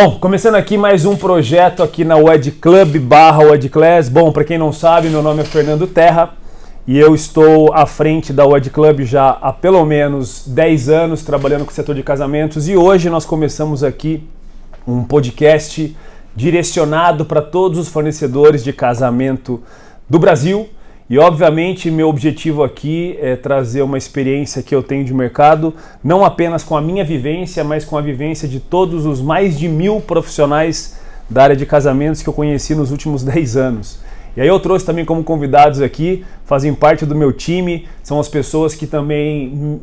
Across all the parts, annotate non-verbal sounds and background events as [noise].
Bom, começando aqui mais um projeto aqui na WED Club barra WED Class. Bom, para quem não sabe, meu nome é Fernando Terra e eu estou à frente da WED Club já há pelo menos 10 anos trabalhando com o setor de casamentos e hoje nós começamos aqui um podcast direcionado para todos os fornecedores de casamento do Brasil e obviamente meu objetivo aqui é trazer uma experiência que eu tenho de mercado, não apenas com a minha vivência, mas com a vivência de todos os mais de mil profissionais da área de casamentos que eu conheci nos últimos [laughs] 10 anos. E aí eu trouxe também como convidados aqui, fazem parte do meu time, são as pessoas que também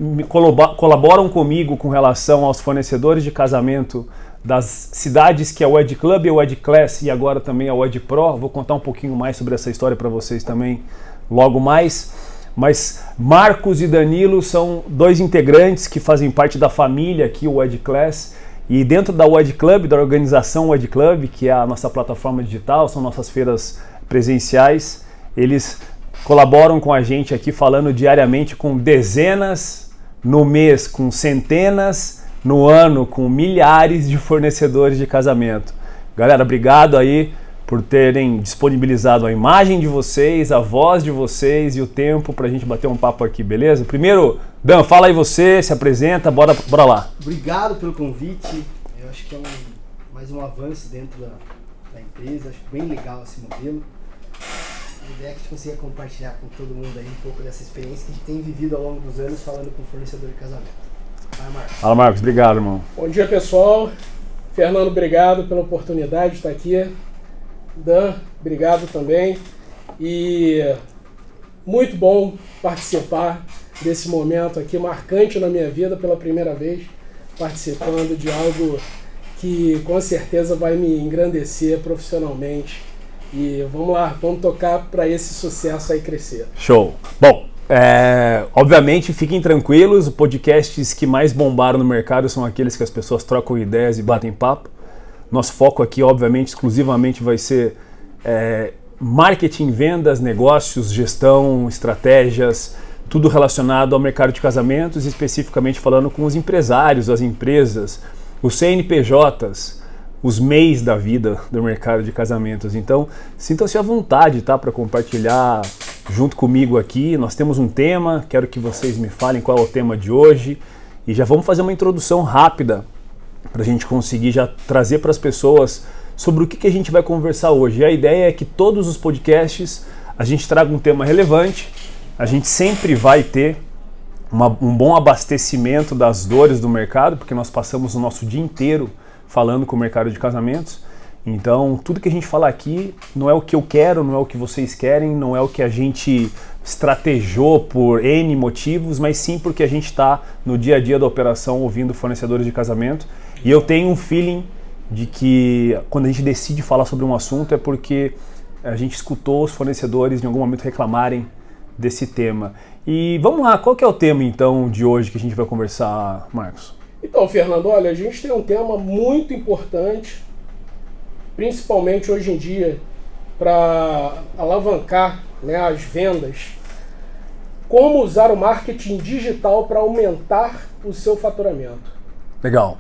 colaboram comigo com relação aos fornecedores de casamento das cidades que é o Ed Club, o Ed Class e agora também o Ed Pro. Vou contar um pouquinho mais sobre essa história para vocês também logo mais. Mas Marcos e Danilo são dois integrantes que fazem parte da família aqui, o Ed Class. E dentro da WED Club, da organização WED Club, que é a nossa plataforma digital, são nossas feiras presenciais, eles colaboram com a gente aqui falando diariamente com dezenas, no mês com centenas, no ano com milhares de fornecedores de casamento. Galera, obrigado aí por terem disponibilizado a imagem de vocês, a voz de vocês e o tempo para a gente bater um papo aqui, beleza? Primeiro, Dan, fala aí você, se apresenta, bora, bora lá. Obrigado pelo convite. Eu acho que é um, mais um avanço dentro da, da empresa. Acho bem legal esse modelo. A ideia é que a gente consiga compartilhar com todo mundo aí um pouco dessa experiência que a gente tem vivido ao longo dos anos falando com o fornecedor de casamento. Fala, Marcos. Fala, Marcos. Obrigado, irmão. Bom dia, pessoal. Fernando, obrigado pela oportunidade de estar aqui Dan, obrigado também. E muito bom participar desse momento aqui marcante na minha vida pela primeira vez, participando de algo que com certeza vai me engrandecer profissionalmente. E vamos lá, vamos tocar para esse sucesso aí crescer. Show. Bom, é, obviamente fiquem tranquilos, os podcasts que mais bombaram no mercado são aqueles que as pessoas trocam ideias e batem papo. Nosso foco aqui, obviamente, exclusivamente vai ser é, marketing, vendas, negócios, gestão, estratégias, tudo relacionado ao mercado de casamentos, especificamente falando com os empresários, as empresas, os CNPJs, os MEIs da vida do mercado de casamentos. Então, sintam-se à vontade, tá, para compartilhar junto comigo aqui. Nós temos um tema, quero que vocês me falem qual é o tema de hoje e já vamos fazer uma introdução rápida para a gente conseguir já trazer para as pessoas sobre o que, que a gente vai conversar hoje. E a ideia é que todos os podcasts a gente traga um tema relevante, a gente sempre vai ter uma, um bom abastecimento das dores do mercado, porque nós passamos o nosso dia inteiro falando com o mercado de casamentos. Então, tudo que a gente fala aqui não é o que eu quero, não é o que vocês querem, não é o que a gente estrategou por N motivos, mas sim porque a gente está no dia a dia da operação ouvindo fornecedores de casamento e eu tenho um feeling de que quando a gente decide falar sobre um assunto é porque a gente escutou os fornecedores em algum momento reclamarem desse tema. E vamos lá, qual que é o tema então de hoje que a gente vai conversar, Marcos? Então, Fernando, olha, a gente tem um tema muito importante, principalmente hoje em dia, para alavancar né, as vendas. Como usar o marketing digital para aumentar o seu faturamento. Legal.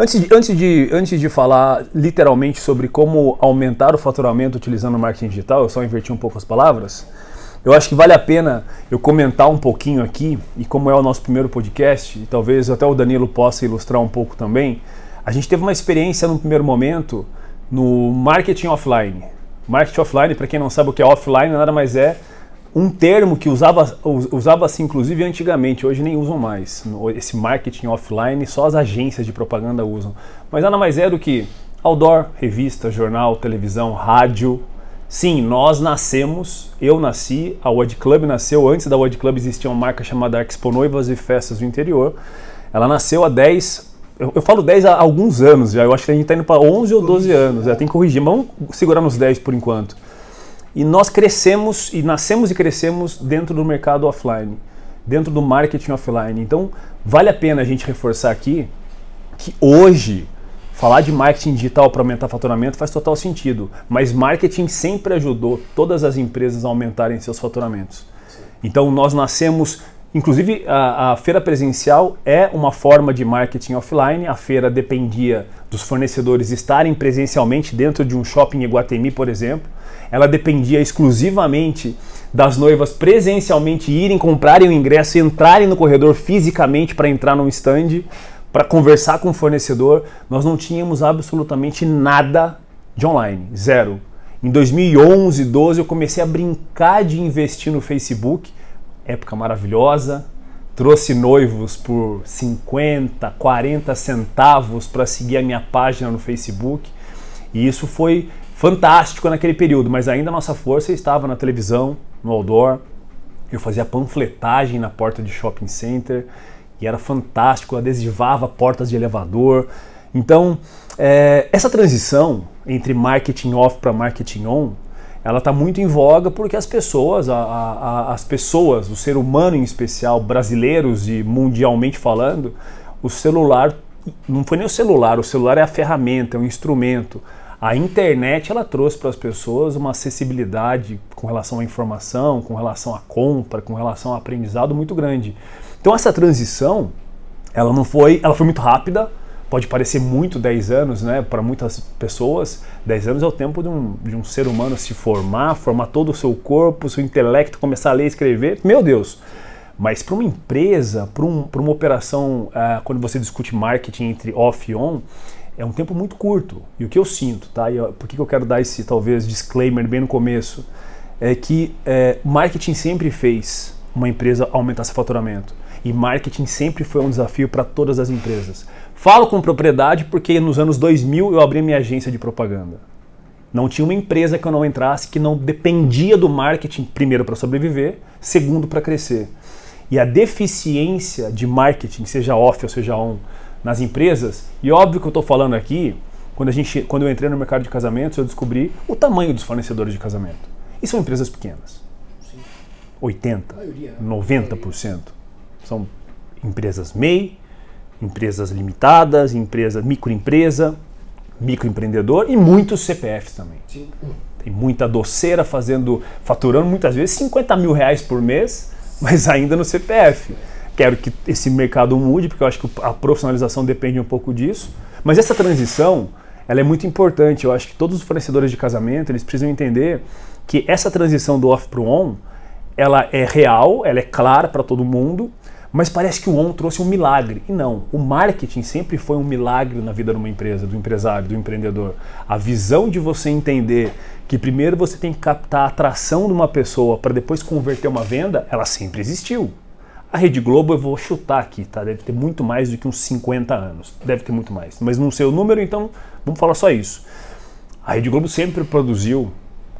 Antes de, antes, de, antes de falar literalmente sobre como aumentar o faturamento utilizando o marketing digital, eu só inverti um pouco as palavras. Eu acho que vale a pena eu comentar um pouquinho aqui, e como é o nosso primeiro podcast, e talvez até o Danilo possa ilustrar um pouco também. A gente teve uma experiência no primeiro momento no marketing offline. Marketing offline, para quem não sabe o que é offline, nada mais é um termo que usava usava assim inclusive antigamente, hoje nem usam mais. Esse marketing offline só as agências de propaganda usam. Mas nada mais é do que outdoor, revista, jornal, televisão, rádio. Sim, nós nascemos, eu nasci, a Wed Club nasceu, antes da Wed Club existia uma marca chamada Expo Noivas e Festas do Interior. Ela nasceu há 10, eu, eu falo 10 há alguns anos já, eu acho que a gente está indo para 11 ou 12 anos, já tem que corrigir, mas vamos segurar nos 10 por enquanto. E nós crescemos e nascemos e crescemos dentro do mercado offline, dentro do marketing offline. Então, vale a pena a gente reforçar aqui que hoje falar de marketing digital para aumentar faturamento faz total sentido, mas marketing sempre ajudou todas as empresas a aumentarem seus faturamentos. Então, nós nascemos Inclusive, a, a, feira presencial é uma forma de marketing offline. A feira dependia dos fornecedores estarem presencialmente dentro de um shopping em Iguatemi, por exemplo. Ela dependia exclusivamente das noivas presencialmente irem comprarem o ingresso e entrarem no corredor fisicamente para entrar num stand, para conversar com o fornecedor. Nós não tínhamos absolutamente nada de online, zero. Em 2011, 12 eu comecei a brincar de investir no Facebook época maravilhosa. Trouxe noivos por 50, 40 centavos para seguir a minha página no Facebook. E isso foi fantástico naquele período, mas ainda a nossa força estava na televisão, no outdoor. Eu fazia panfletagem na porta de shopping center e era fantástico, adesivava portas de elevador. Então, é, essa transição entre marketing off para marketing on ela está muito em voga porque as pessoas, a, a, as pessoas, o ser humano em especial, brasileiros e mundialmente falando, o celular não foi nem o celular, o celular é a ferramenta, é um instrumento. A internet ela trouxe para as pessoas uma acessibilidade com relação à informação, com relação à compra, com relação ao aprendizado muito grande. Então essa transição, ela não foi, ela foi muito rápida, pode parecer muito 10 anos, né? Para muitas pessoas, 10 anos é o tempo de um, de um ser humano se formar, formar todo o seu corpo, seu intelecto, começar a ler e escrever. Meu Deus! Mas para uma empresa, para um, uma operação, uh, quando você discute marketing entre off e on, é um tempo muito curto. E o que eu sinto, tá? E por que eu quero dar esse talvez disclaimer bem no começo? É que é, marketing sempre fez uma empresa aumentar seu faturamento. E marketing sempre foi um desafio para todas as empresas. Falo com propriedade porque nos anos 2000 eu abri minha agência de propaganda. Não tinha uma empresa que eu não entrasse que não dependia do marketing, primeiro para sobreviver, segundo para crescer. E a deficiência de marketing, seja off ou seja on, nas empresas, e óbvio que eu estou falando aqui, quando, a gente, quando eu entrei no mercado de casamentos, eu descobri o tamanho dos fornecedores de casamento. E são empresas pequenas. 80, 90%. São empresas MEI, empresas limitadas, empresa, microempresa, microempreendedor e muitos CPFs também. Sim. Tem muita doceira fazendo, faturando muitas vezes 50 mil reais por mês, mas ainda no CPF. Quero que esse mercado mude, porque eu acho que a profissionalização depende um pouco disso. Mas essa transição, ela é muito importante. Eu acho que todos os fornecedores de casamento, eles precisam entender que essa transição do off para o on, ela é real, ela é clara para todo mundo, mas parece que o ON trouxe um milagre. E não, o marketing sempre foi um milagre na vida de uma empresa, do empresário, do empreendedor. A visão de você entender que primeiro você tem que captar a atração de uma pessoa para depois converter uma venda, ela sempre existiu. A Rede Globo, eu vou chutar aqui, tá? Deve ter muito mais do que uns 50 anos. Deve ter muito mais. Mas não sei o número, então vamos falar só isso. A Rede Globo sempre produziu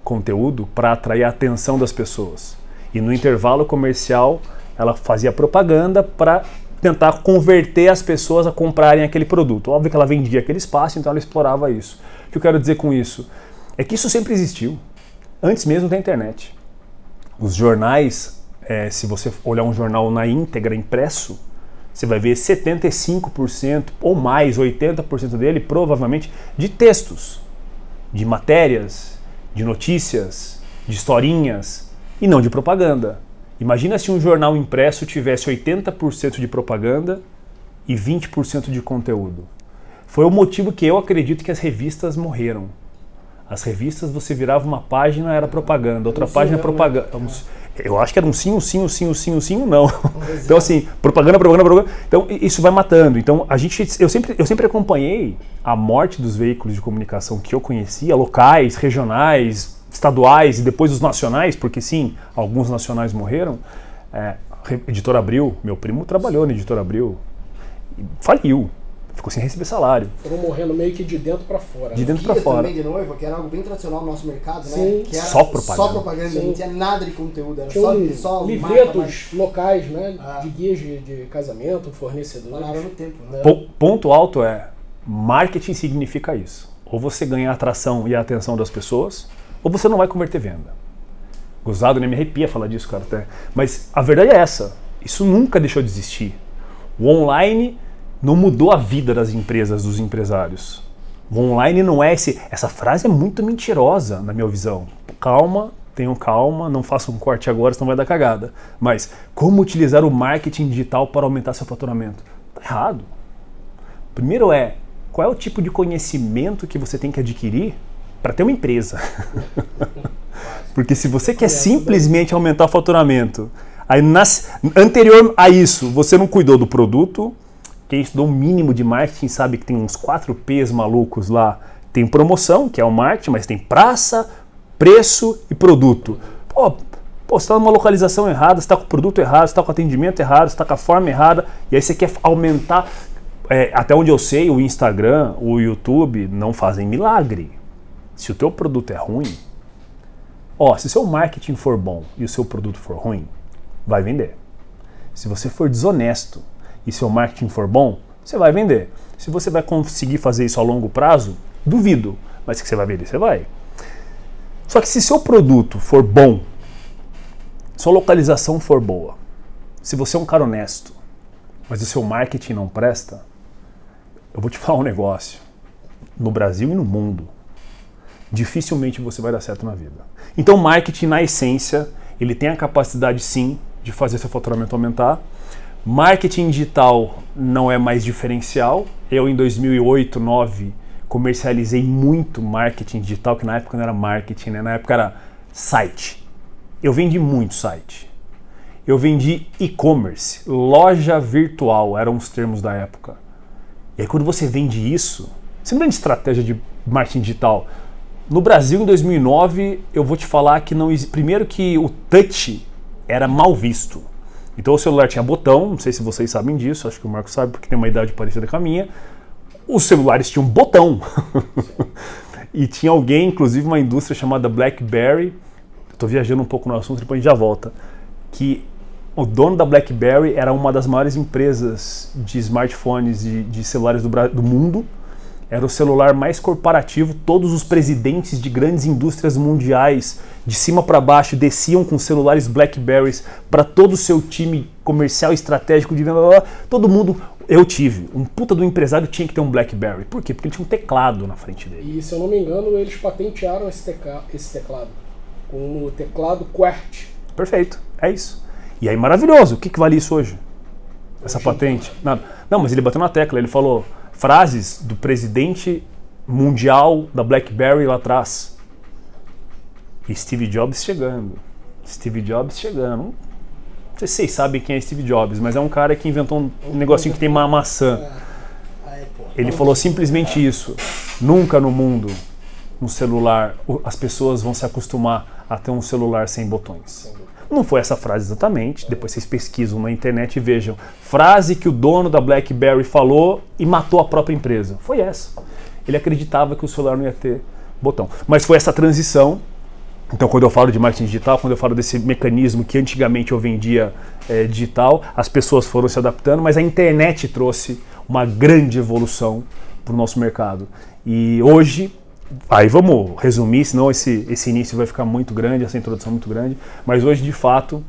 conteúdo para atrair a atenção das pessoas. E no intervalo comercial, ela fazia propaganda para tentar converter as pessoas a comprarem aquele produto. Óbvio que ela vendia aquele espaço, então ela explorava isso. O que eu quero dizer com isso é que isso sempre existiu, antes mesmo da internet. Os jornais, é, se você olhar um jornal na íntegra impresso, você vai ver 75% ou mais, 80% dele provavelmente de textos, de matérias, de notícias, de historinhas e não de propaganda. Imagina se um jornal impresso tivesse 80% de propaganda e 20% de conteúdo. Foi o motivo que eu acredito que as revistas morreram. As revistas você virava uma página era propaganda, outra sim, página é propaganda. Eu acho que era um sim, um sim, um sim, um sim, um sim, um não. [laughs] Então assim, propaganda, propaganda, propaganda. Então isso vai matando. Então a gente, eu sempre, eu sempre acompanhei a morte dos veículos de comunicação que eu conhecia, locais, regionais, estaduais e depois os nacionais, porque sim, alguns nacionais morreram. É, Editora Abril, meu primo trabalhou na Editora Abril, faliu, ficou sem receber salário. Foram morrendo meio que de dentro para fora. De dentro para fora. também de noiva, que era algo bem tradicional no nosso mercado, né? Sim. Que era só propaganda. Só propaganda, Sim. não tinha nada de conteúdo, era tinha só, um só livretos locais, né? Ah. De guias de, de casamento, fornecedores. Pararam no tempo, né? Ponto alto é, marketing significa isso. Ou você ganha a atração e a atenção das pessoas, ou você não vai converter venda. Gozado, nem me arrepia falar disso, cara. Até. Mas a verdade é essa. Isso nunca deixou de existir. O online não mudou a vida das empresas, dos empresários. O online não é esse. Essa frase é muito mentirosa, na minha visão. Calma, Tenham calma, não façam um corte agora, senão vai dar cagada. Mas como utilizar o marketing digital para aumentar seu faturamento? Tá errado. Primeiro é qual é o tipo de conhecimento que você tem que adquirir para ter uma empresa. [laughs] Porque se você quer simplesmente aumentar o faturamento, aí nas, anterior a isso, você não cuidou do produto, quem estudou o mínimo de marketing sabe que tem uns 4 P's malucos lá. Tem promoção, que é o marketing, mas tem praça, preço e produto. Pô, pô você está numa localização errada, está com o produto errado, está com o atendimento errado, está com a forma errada, e aí você quer aumentar. É, até onde eu sei, o Instagram, o YouTube não fazem milagre. Se o teu produto é ruim, ó, se seu marketing for bom e o seu produto for ruim, vai vender. Se você for desonesto e seu marketing for bom, você vai vender. Se você vai conseguir fazer isso a longo prazo, duvido, mas que você vai vender, você vai. Só que se seu produto for bom, sua localização for boa, se você é um cara honesto, mas o seu marketing não presta, eu vou te [laughs] falar um negócio. No Brasil e no mundo, dificilmente você vai dar certo na vida. Então, marketing, na essência, ele tem a capacidade sim de fazer seu faturamento aumentar. Marketing digital não é mais diferencial. Eu, em 2008, 2009, comercializei muito marketing digital, que na época não era marketing, né? na época era site. Eu vendi muito site. Eu vendi e-commerce, loja virtual, eram os termos da época. E aí quando você vende isso, você não vende estratégia de marketing digital. No Brasil, em 2009, eu vou te falar que não primeiro que o touch era mal visto. Então o celular tinha botão, não sei se vocês sabem disso, acho que o Marco sabe porque tem uma idade parecida com a minha. Os celulares tinham botão. [laughs] e tinha alguém, inclusive uma indústria chamada BlackBerry, estou viajando um pouco no assunto, depois a gente já volta, que o dono da BlackBerry era uma das maiores empresas de smartphones e de celulares do, do mundo. Era o celular mais corporativo. Todos os presidentes de grandes indústrias mundiais, de cima para baixo, desciam com celulares BlackBerrys para todo o seu time comercial estratégico de venda. Todo mundo eu tive. Um puta do empresário tinha que ter um BlackBerry. Por quê? Porque ele tinha um teclado na frente dele. E se eu não me engano, eles patentearam esse, esse teclado. Com o teclado QWERTY. Perfeito. É isso. E aí, maravilhoso. O que, que vale isso hoje? Essa patente? Nada. Não, mas ele bateu na tecla. Ele falou frases do presidente mundial da BlackBerry lá atrás. Steve Jobs chegando. Steve Jobs chegando. Não sei se vocês sabem quem é Steve Jobs, mas é um cara que inventou um, um negocinho que tem uma maçã. Ele falou simplesmente isso. Nunca no mundo, um celular, as pessoas vão se acostumar a ter um celular sem botões. Não foi essa frase exatamente, depois vocês pesquisam na internet e vejam. Frase que o dono da BlackBerry falou e matou a própria empresa. Foi essa. Ele acreditava que o celular não ia ter botão. Mas foi essa transição. Então, quando eu falo de marketing digital, quando eu falo desse mecanismo que antigamente eu vendia é, digital, as pessoas foram se adaptando, mas a internet trouxe uma grande evolução para o nosso mercado. E hoje Aí vamos resumir, senão esse, esse início vai ficar muito grande, essa introdução muito grande. Mas hoje, de fato,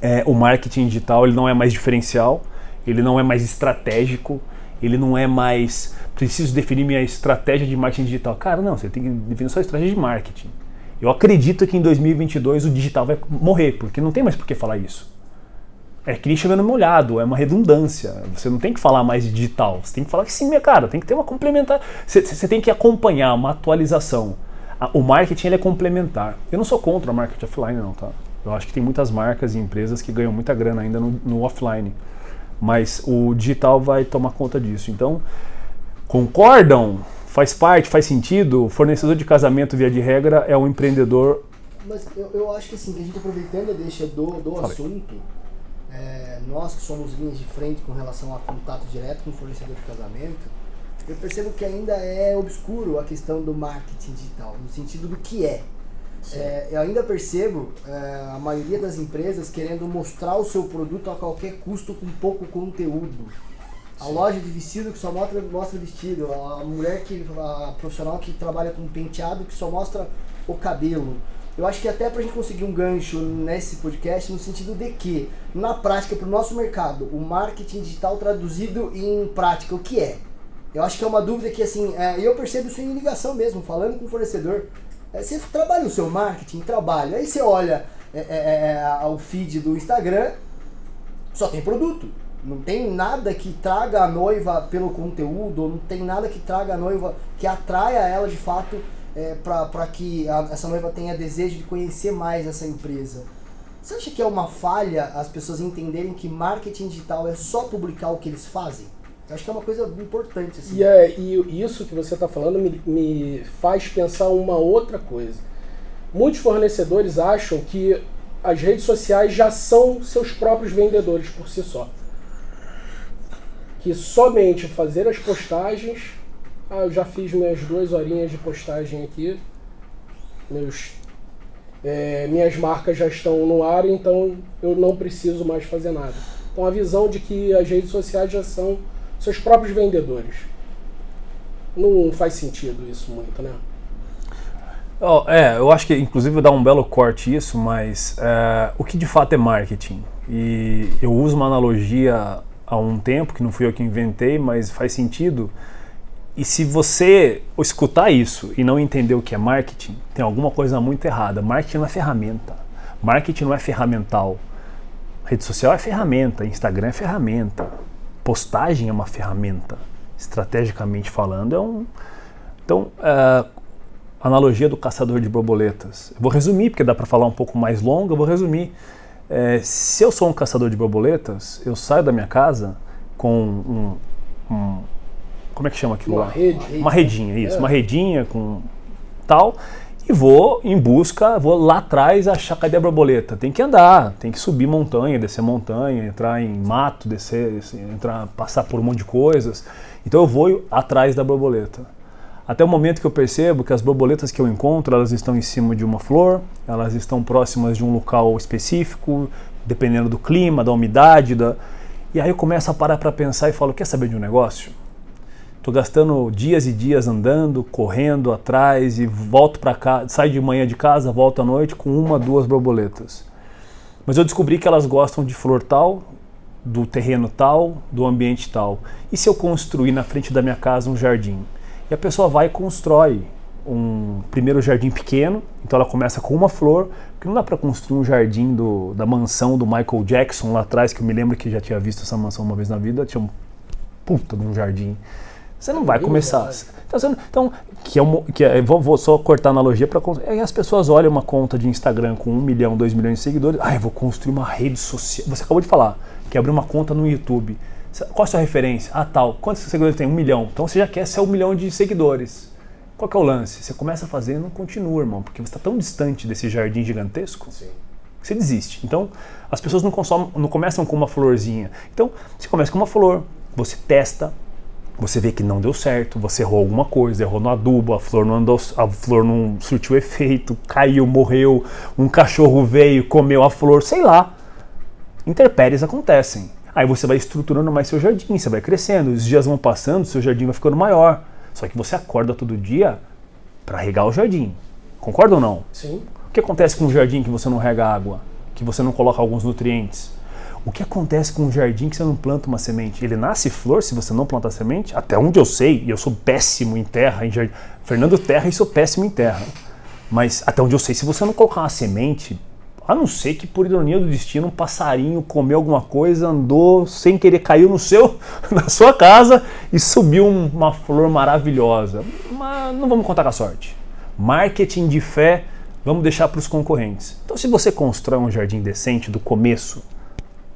é, o marketing digital ele não é mais diferencial, ele não é mais estratégico, ele não é mais preciso definir minha estratégia de marketing digital. Cara, não, você tem que definir sua estratégia de marketing. Eu acredito que em 2022 o digital vai morrer, porque não tem mais por que falar isso. É que nem chovendo molhado, é uma redundância. Você não tem que falar mais de digital. Você tem que falar que sim, minha cara, tem que ter uma complementar. Você, você tem que acompanhar uma atualização. O marketing ele é complementar. Eu não sou contra o marketing offline, não, tá? Eu acho que tem muitas marcas e empresas que ganham muita grana ainda no, no offline. Mas o digital vai tomar conta disso. Então, concordam? Faz parte, faz sentido? Fornecedor de casamento, via de regra, é um empreendedor. Mas eu, eu acho que assim, que a gente aproveitando a deixa do, do assunto é, nós que somos linhas de frente com relação a contato direto com o fornecedor de casamento, eu percebo que ainda é obscuro a questão do marketing digital, no sentido do que é. é eu ainda percebo é, a maioria das empresas querendo mostrar o seu produto a qualquer custo com pouco conteúdo. A Sim. loja de vestido que só mostra, mostra vestido, a mulher que a profissional que trabalha com penteado que só mostra o cabelo. Eu acho que até para a gente conseguir um gancho nesse podcast, no sentido de que, na prática, para o nosso mercado, o marketing digital traduzido em prática, o que é? Eu acho que é uma dúvida que, assim, é, eu percebo isso em ligação mesmo, falando com o fornecedor. É, você trabalha o seu marketing, trabalha. Aí você olha é, é, é, o feed do Instagram, só tem produto. Não tem nada que traga a noiva pelo conteúdo, não tem nada que traga a noiva, que atraia ela de fato é, para que a, essa noiva tenha desejo de conhecer mais essa empresa. Você acha que é uma falha as pessoas entenderem que marketing digital é só publicar o que eles fazem? Eu acho que é uma coisa importante. Assim. E, é, e isso que você está falando me, me faz pensar uma outra coisa. Muitos fornecedores acham que as redes sociais já são seus próprios vendedores por si só que somente fazer as postagens. Ah, eu já fiz minhas duas horinhas de postagem aqui. Meus, é, minhas marcas já estão no ar, então eu não preciso mais fazer nada. Então a visão de que as redes sociais já são seus próprios vendedores. Não faz sentido isso muito, né? Oh, é, eu acho que inclusive dá um belo corte isso, mas é, o que de fato é marketing? E eu uso uma analogia há um tempo, que não fui eu que inventei, mas faz sentido. E se você escutar isso e não entender o que é marketing, tem alguma coisa muito errada. Marketing não é ferramenta. Marketing não é ferramental. Rede social é ferramenta, Instagram é ferramenta, postagem é uma ferramenta. Estrategicamente falando, é um. Então, uh, analogia do caçador de borboletas. Eu vou resumir, porque dá para falar um pouco mais longo, eu vou resumir. É, se eu sou um caçador de borboletas, eu saio da minha casa com um, um como é que chama aquilo uma lá? Rede. Uma redinha, isso, é. uma redinha com tal e vou em busca, vou lá atrás achar cadê a borboleta. Tem que andar, tem que subir montanha, descer montanha, entrar em mato, descer, entrar, passar por um monte de coisas. Então eu vou atrás da borboleta. Até o momento que eu percebo que as borboletas que eu encontro, elas estão em cima de uma flor, elas estão próximas de um local específico, dependendo do clima, da umidade, da... e aí eu começo a parar para pensar e falo, quer saber de um negócio? Estou gastando dias e dias andando, correndo atrás e volto para cá, saio de manhã de casa, volto à noite com uma, duas borboletas. Mas eu descobri que elas gostam de flor tal, do terreno tal, do ambiente tal. E se eu construir na frente da minha casa um jardim? E a pessoa vai e constrói um primeiro jardim pequeno, então ela começa com uma flor, porque não dá para construir um jardim do, da mansão do Michael Jackson lá atrás, que eu me lembro que já tinha visto essa mansão uma vez na vida, tinha um puta de um jardim. Você não vai começar. Então, então que é, um, que é, vou, vou, só cortar a analogia para é, as pessoas olham uma conta de Instagram com um milhão, dois milhões de seguidores, ah, eu vou construir uma rede social. Você acabou de falar que abrir uma conta no YouTube. Qual a sua referência? Ah, tal. Quantos seguidores tem? Um milhão. Então você já quer ser um milhão de seguidores. Qual que é o lance? Você começa a fazer e não continua, irmão, porque você está tão distante desse jardim gigantesco Sim. você desiste. Então, as pessoas não, consomem, não começam com uma florzinha. Então, você começa com uma flor, você testa, você vê que não deu certo, você errou alguma coisa, errou no adubo, a flor não andou, a flor não surtiu efeito, caiu, morreu, um cachorro veio, comeu a flor, sei lá. Interpéries acontecem. Aí você vai estruturando mais seu jardim, você vai crescendo, os dias vão passando, seu jardim vai ficando maior. Só que você acorda todo dia para regar o jardim. Concorda ou não? Sim. O que acontece com um jardim que você não rega água? Que você não coloca alguns nutrientes? O que acontece com um jardim que você não planta uma semente? Ele nasce flor se você não plantar semente? Até onde eu sei, e eu sou péssimo em terra, em jardim. Fernando Terra, e sou péssimo em terra. Mas até onde eu sei, se você não colocar uma semente, a não ser que, por ironia do destino, um passarinho comeu alguma coisa, andou sem querer, caiu no seu, [laughs] na sua casa e subiu uma flor maravilhosa. Mas não vamos contar com a sorte. Marketing de fé, vamos deixar para os concorrentes. Então, se você constrói um jardim decente do começo,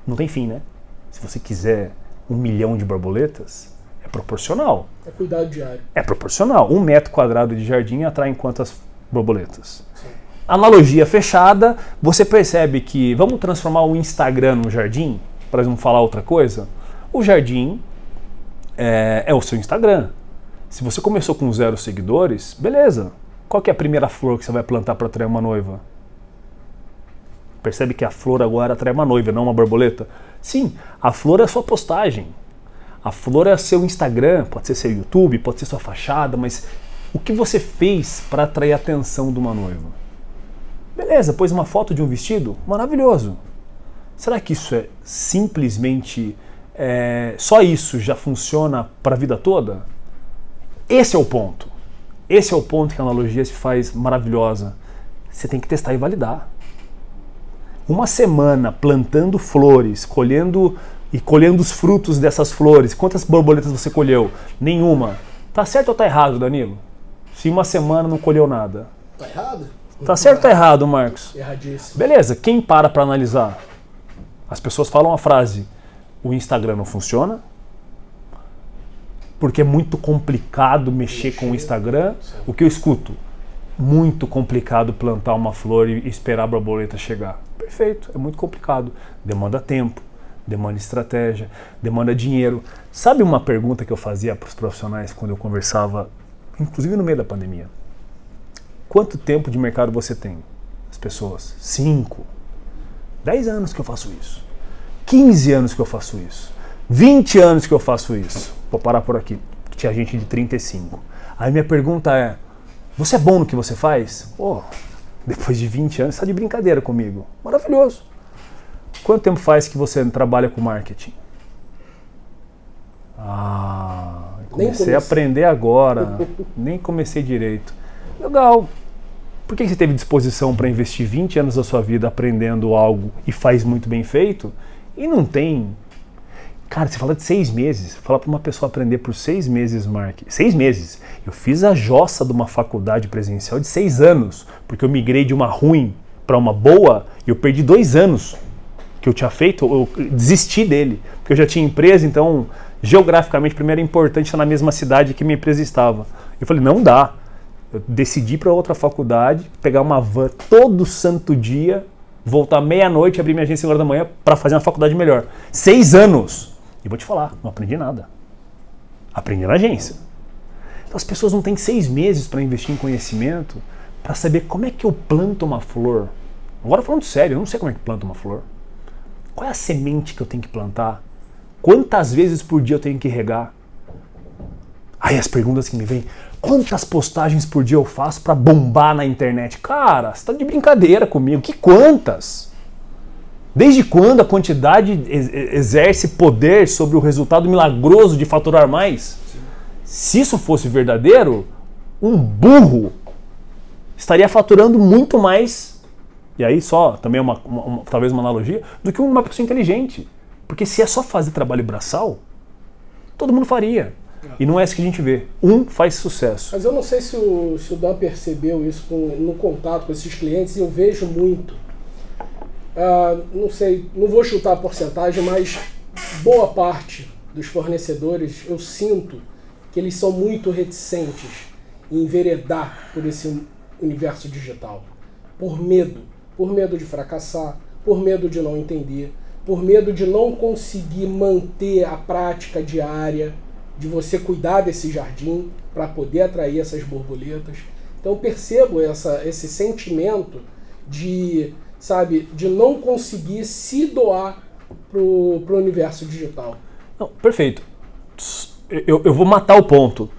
não tem fim, né? Se você quiser um milhão de borboletas, é proporcional. É cuidado diário. É proporcional. Um metro quadrado de jardim atrai quantas borboletas? Sim analogia fechada, você percebe que vamos transformar o Instagram no jardim, para não falar outra coisa. O jardim é, é, o seu Instagram. Se você começou com zero seguidores, beleza. Qual é a primeira flor que você vai plantar para atrair uma noiva? Percebe que a flor agora atrai uma noiva, não uma borboleta? Sim, a flor é a sua postagem. A flor é seu Instagram, pode ser seu YouTube, pode ser sua fachada, mas o que você fez para atrair a atenção de uma noiva? Beleza, pôs uma foto de um vestido? Maravilhoso. Será que isso é simplesmente. É, só isso já funciona para a vida toda? Esse é o ponto. esse é o ponto que a analogia se faz maravilhosa. Você tem que testar e validar. Uma semana plantando flores, colhendo e colhendo os frutos dessas flores. Quantas borboletas você colheu? Nenhuma. Tá certo ou tá errado, Danilo? Se uma semana não colheu nada. Tá errado? Tá certo ou tá errado, Marcos? Erradíssimo. Beleza, quem para para analisar? As pessoas falam a frase: o Instagram não funciona, porque é muito complicado mexer com o Instagram. O que eu escuto? Muito complicado plantar uma flor e esperar a borboleta chegar. Perfeito, é muito complicado. Demanda tempo, demanda estratégia, demanda dinheiro. Sabe uma pergunta que eu fazia para os profissionais quando eu conversava, inclusive no meio da pandemia? Quanto tempo de mercado você tem? As pessoas. Cinco. Dez anos que eu faço isso. 15 anos que eu faço isso. 20 anos que eu faço isso. Vou parar por aqui. Tinha gente de 35. Aí minha pergunta é: você é bom no que você faz? Pô, depois de 20 anos, está de brincadeira comigo. Maravilhoso. Quanto tempo faz que você trabalha com marketing? Ah, comecei a aprender agora. [laughs] Nem comecei direito. Legal. Por que você teve disposição para investir 20 anos da sua vida aprendendo algo e faz muito bem feito? E não tem Cara, você fala de seis meses. Fala para uma pessoa aprender por seis meses, Mark. Seis meses. Eu fiz a jossa de uma faculdade presencial de seis anos, porque eu migrei de uma ruim para uma boa e eu perdi dois anos que eu tinha feito. Eu desisti dele, porque eu já tinha empresa, então geograficamente, primeiro é importante estar na mesma cidade que minha empresa estava. Eu falei, não dá. Eu decidi para outra faculdade, pegar uma van todo santo dia, voltar meia-noite, abrir minha agência 5 horas da manhã para fazer uma faculdade melhor. Seis anos. E vou te falar, não aprendi nada. Aprendi na agência. Então as pessoas não têm seis meses para investir em conhecimento para saber como é que eu planto uma flor. Agora falando sério, eu não sei como é que planta uma flor. Qual é a semente que eu tenho que plantar? Quantas vezes por dia eu tenho que regar? Aí as perguntas que me vêm, quantas postagens por dia eu faço para bombar na internet? Cara, você tá de brincadeira comigo. Que quantas? Desde quando a quantidade exerce poder sobre o resultado milagroso de faturar mais? Se isso fosse verdadeiro, um burro estaria faturando muito mais, e aí só também uma, uma, uma, talvez uma analogia, do que uma pessoa inteligente. Porque se é só fazer trabalho braçal, todo mundo faria. E não é isso que a gente vê. Um faz sucesso. Mas eu não sei se o, se o Dan percebeu isso com, no contato com esses clientes, e eu vejo muito Uh, não sei, não vou chutar a porcentagem, mas boa parte dos fornecedores eu sinto que eles são muito reticentes em enveredar por esse universo digital. Por medo. Por medo de fracassar, por medo de não entender, por medo de não conseguir manter a prática diária de você cuidar desse jardim para poder atrair essas borboletas. Então percebo essa, esse sentimento de sabe, de não conseguir se doar pro, pro universo digital. Não, perfeito. Eu, eu vou matar o ponto.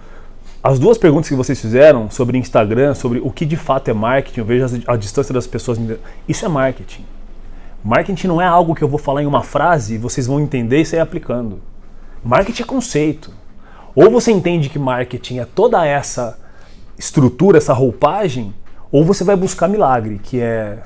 As duas perguntas que vocês fizeram sobre Instagram, sobre o que de fato é marketing, eu vejo a, distância das pessoas. Isso é marketing. Marketing não é algo que eu vou falar em uma frase e vocês vão entender e sair aplicando. Marketing é conceito. Ou você entende que marketing é toda essa estrutura, essa roupagem, ou você vai buscar milagre, que é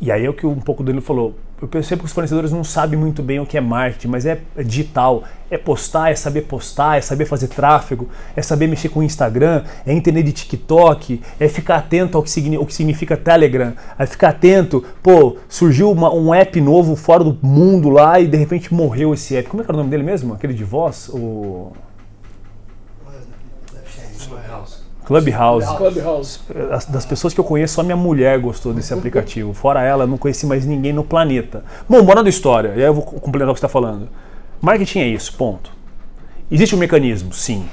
e aí é o que um pouco dele falou. Eu percebo que os fornecedores não sabem muito bem o que é marketing, mas é digital. É postar, é saber postar, é saber fazer tráfego, é saber mexer com o Instagram, é entender de TikTok, é ficar atento ao que, significa, que significa Telegram, é ficar atento, pô, surgiu uma, um app novo fora do mundo lá e de repente morreu esse app. Como é que era o nome dele mesmo? Aquele de voz? O... Clubhouse. Clubhouse. Das pessoas que eu conheço, só minha mulher gostou desse aplicativo. Fora ela, não conheci mais ninguém no planeta. Bom, bora da história. E aí eu vou complementar o que você está falando. Marketing é isso, ponto. Existe um mecanismo? Sim.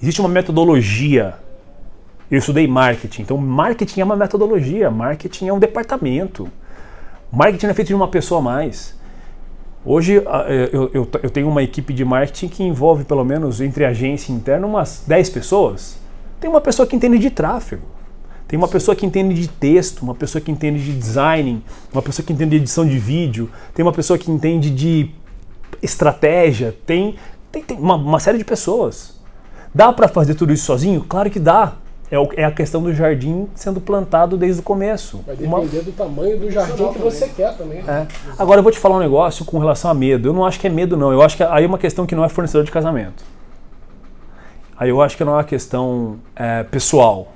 Existe uma metodologia. Eu estudei marketing. Então, marketing é uma metodologia. Marketing é um departamento. Marketing é feito de uma pessoa a mais. Hoje é, eu tenho uma equipe de marketing que envolve pelo menos entre agência interna umas 10 pessoas. Tem uma pessoa que entende de tráfego, tem uma pessoa que entende de texto, uma pessoa que entende de design, uma pessoa que entende de edição de vídeo, tem uma pessoa que entende de estratégia, tem, tem, tem uma, uma série de pessoas. Dá para fazer tudo isso sozinho? Claro que dá. É, o, é, a questão do jardim sendo plantado desde o começo. Vai depender Uma... do tamanho do jardim que você quer também. É. Agora eu vou te falar um negócio com relação a medo. Eu não acho que é medo, não. Eu acho que aí é uma questão que não é fornecedor de casamento. Aí eu acho que não é uma questão é, pessoal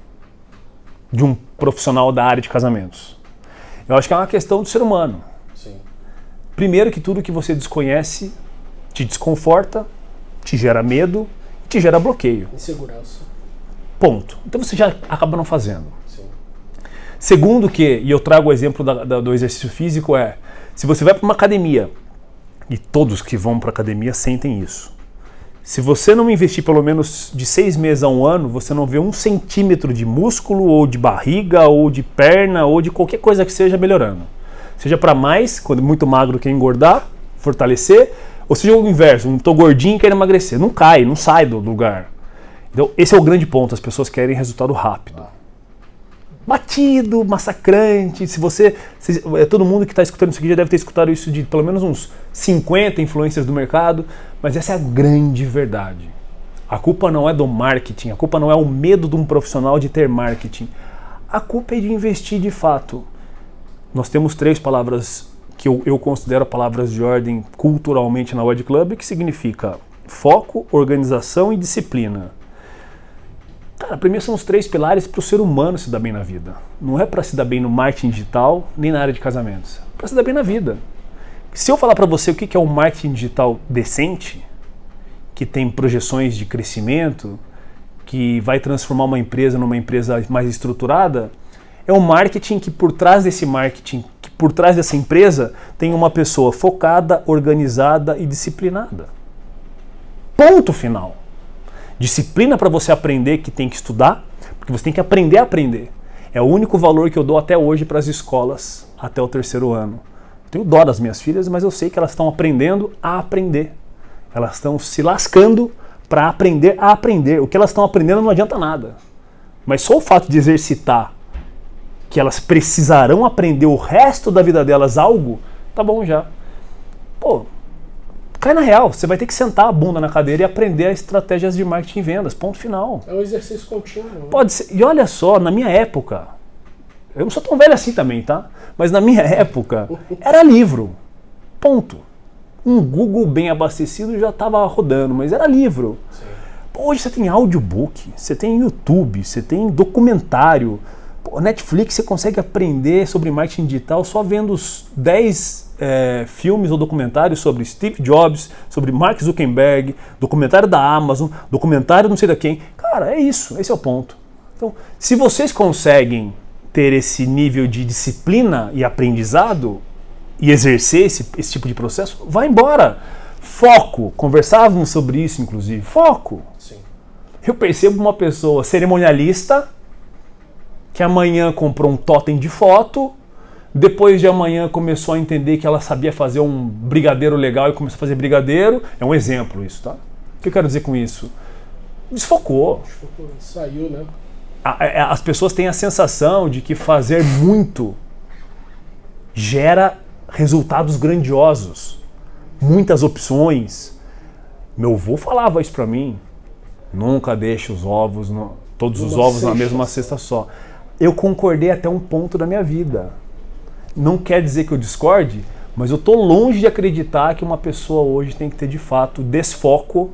de um profissional da área de casamentos. Eu acho que é uma questão do ser humano. Sim. Primeiro que tudo que você desconhece te desconforta, te gera medo, te gera bloqueio. Insegurança. Ponto. Então você já acaba não fazendo. Sim. Segundo que, e eu trago o exemplo da, da, do exercício físico, é se você vai para uma academia, e todos que vão para academia sentem isso. Se você não investir pelo menos de seis meses a um ano, você não vê um centímetro de músculo, ou de barriga, ou de perna, ou de qualquer coisa que seja melhorando. Seja para mais, quando muito magro quer engordar, fortalecer, ou seja o inverso, um tô gordinho e quer emagrecer. Não cai, não sai do lugar. Então, esse é o grande ponto, as pessoas querem resultado rápido. Batido, massacrante. Se você. Se, é, todo mundo que está escutando isso aqui já deve ter escutado isso de pelo menos uns 50 influencers do mercado, mas essa é a grande verdade. A culpa não é do marketing, a culpa não é o medo de um profissional de ter marketing. A culpa é de investir de fato. Nós temos três palavras que eu, eu considero palavras de ordem culturalmente na Word Club, que significa foco, organização e disciplina. Cara, para mim são os três pilares para o ser humano se dar bem na vida. Não é para se dar bem no marketing digital, nem na área de casamentos. É para se dar bem na vida. Se eu falar para você o que é um marketing digital decente, que tem projeções de crescimento, que vai transformar uma empresa numa empresa mais estruturada, é um marketing que por trás desse marketing, que por trás dessa empresa, tem uma pessoa focada, organizada e disciplinada. Ponto final. Disciplina para você aprender que tem que estudar, porque você tem que aprender a aprender. É o único valor que eu dou até hoje para as escolas até o terceiro ano tenho dó das minhas filhas, mas eu sei que elas estão aprendendo a aprender. Elas estão se lascando para aprender a aprender. O que elas estão aprendendo não adianta nada. Mas só o fato de exercitar que elas precisarão aprender o resto da vida delas algo, tá bom já. Pô, cai na real. Você vai ter que sentar a bunda na cadeira e aprender as estratégias de marketing e vendas. Ponto final. É um exercício contínuo. Né? Pode ser. E olha só, na minha época, eu não sou tão velho assim também, tá? Mas na minha [laughs] época era livro. Ponto. Um Google bem abastecido já estava rodando, mas era livro. Sim. hoje você tem audiobook, você tem YouTube, você tem documentário. Pô, Netflix você consegue aprender sobre marketing digital só vendo os 10 é, filmes ou documentários sobre Steve Jobs, sobre Mark Zuckerberg, documentário da Amazon, documentário não sei da quem. Cara, é isso, esse é o ponto. Então, se vocês conseguem ter esse nível de disciplina e aprendizado e exercer esse, esse tipo de processo, vai embora. Foco. Conversávamos sobre isso, inclusive. Foco. Sim. Eu percebo uma pessoa cerimonialista que amanhã comprou um totem de foto, depois de amanhã começou a entender que ela sabia fazer um brigadeiro legal e começou a fazer brigadeiro. É um exemplo isso, tá? O que eu quero dizer com isso? Desfocou. Desfocou, saiu, né? É, as pessoas têm a sensação de que fazer muito gera resultados grandiosos, muitas opções. Meu avô falava isso para mim. Nunca deixe os ovos, no, todos os ovos cesta. na mesma cesta só. Eu concordei até um ponto da minha vida. Não quer dizer que eu discorde, mas eu tô longe de acreditar que uma pessoa hoje tem que ter de fato desfoco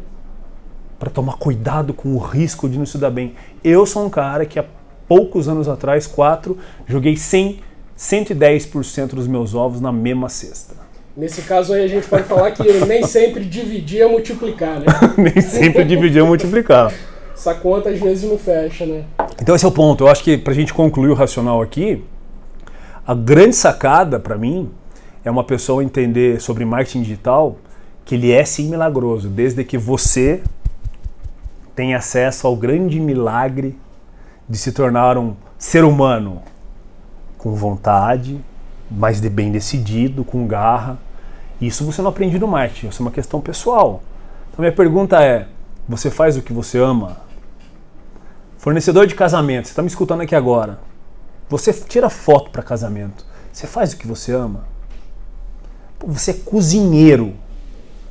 para tomar cuidado com o risco de não se dar bem. Eu sou um cara que há poucos anos atrás, quatro, joguei 100, 110% dos meus ovos na mesma cesta. Nesse caso aí a gente pode falar que nem sempre dividir é multiplicar, né? [laughs] nem sempre dividir é multiplicar. Essa conta às vezes não fecha, né? Então esse é o ponto. Eu acho que para a gente concluir o racional aqui, a grande sacada para mim é uma pessoa entender sobre marketing digital que ele é sim milagroso, desde que você tem acesso ao grande milagre de se tornar um ser humano com vontade, mas de bem decidido, com garra. Isso você não aprende no marketing, isso é uma questão pessoal. Então minha pergunta é: você faz o que você ama? Fornecedor de casamento, você está me escutando aqui agora. Você tira foto para casamento. Você faz o que você ama? Você é cozinheiro.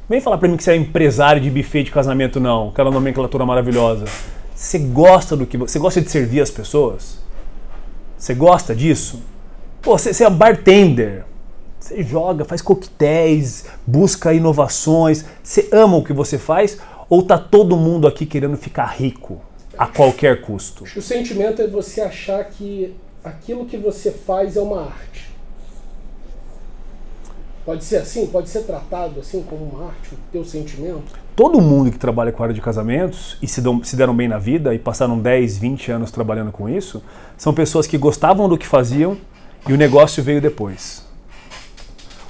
Vem falar pra mim que você é empresário de buffet de casamento, não. Aquela nomenclatura maravilhosa. Você gosta do que você gosta de servir as pessoas? Você gosta disso? Pô, você, você é bartender. Você joga, faz coquetéis, busca inovações. Você ama o que você faz ou tá todo mundo aqui querendo ficar rico a qualquer custo? O sentimento é você achar que aquilo que você faz é uma arte. Pode ser assim, pode ser tratado assim como uma arte, o teu sentimento. Todo mundo que trabalha com a área de casamentos e se, dão, se deram bem na vida e passaram 10, 20 anos trabalhando com isso, são pessoas que gostavam do que faziam e o negócio veio depois.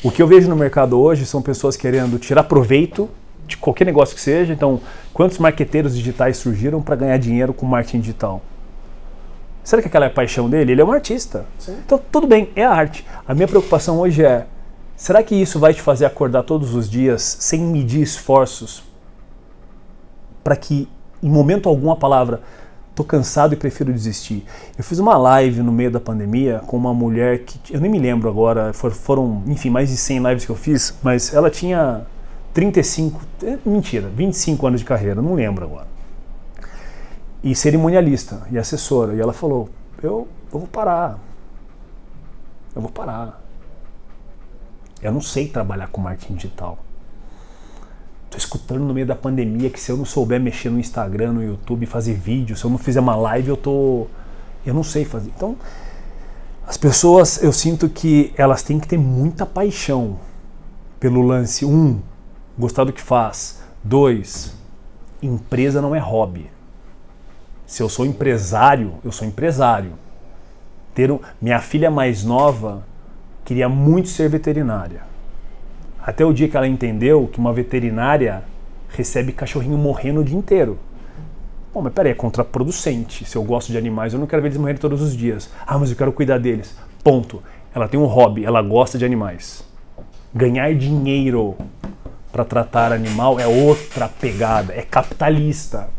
O que eu vejo no mercado hoje são pessoas querendo tirar proveito de qualquer negócio que seja. Então, quantos marqueteiros digitais surgiram para ganhar dinheiro com marketing digital? Será que aquela é a paixão dele? Ele é um artista. Sim. Então, tudo bem, é arte. A minha preocupação hoje é: será que isso vai te fazer acordar todos os dias sem medir esforços para que, em momento algum, a palavra tô cansado e prefiro desistir. Eu fiz uma live no meio da pandemia com uma mulher que eu nem me lembro agora, for- foram, enfim, mais de 100 lives que eu fiz, mas ela tinha 35, é, mentira, 25 anos de carreira, não lembro agora. E cerimonialista e assessora, e ela falou: "Eu, eu vou parar. Eu vou parar. Eu não sei trabalhar com marketing digital. Tô escutando no meio da pandemia que se eu não souber mexer no Instagram, no YouTube, fazer vídeo, se eu não fizer uma live, eu tô. Eu não sei fazer. Então, as pessoas, eu sinto que elas têm que ter muita paixão pelo lance. Um, gostar do que faz. Dois, empresa não é hobby. Se eu sou empresário, eu sou empresário. Ter um, minha filha mais nova queria muito ser veterinária. Até o dia que ela entendeu que uma veterinária recebe cachorrinho morrendo o dia inteiro. Bom, mas peraí, é contraproducente. Se eu gosto de animais, eu não quero ver eles morrerem todos os dias. Ah, mas eu quero cuidar deles. Ponto. Ela tem um hobby, ela gosta de animais. Ganhar dinheiro para tratar animal é outra pegada, é capitalista.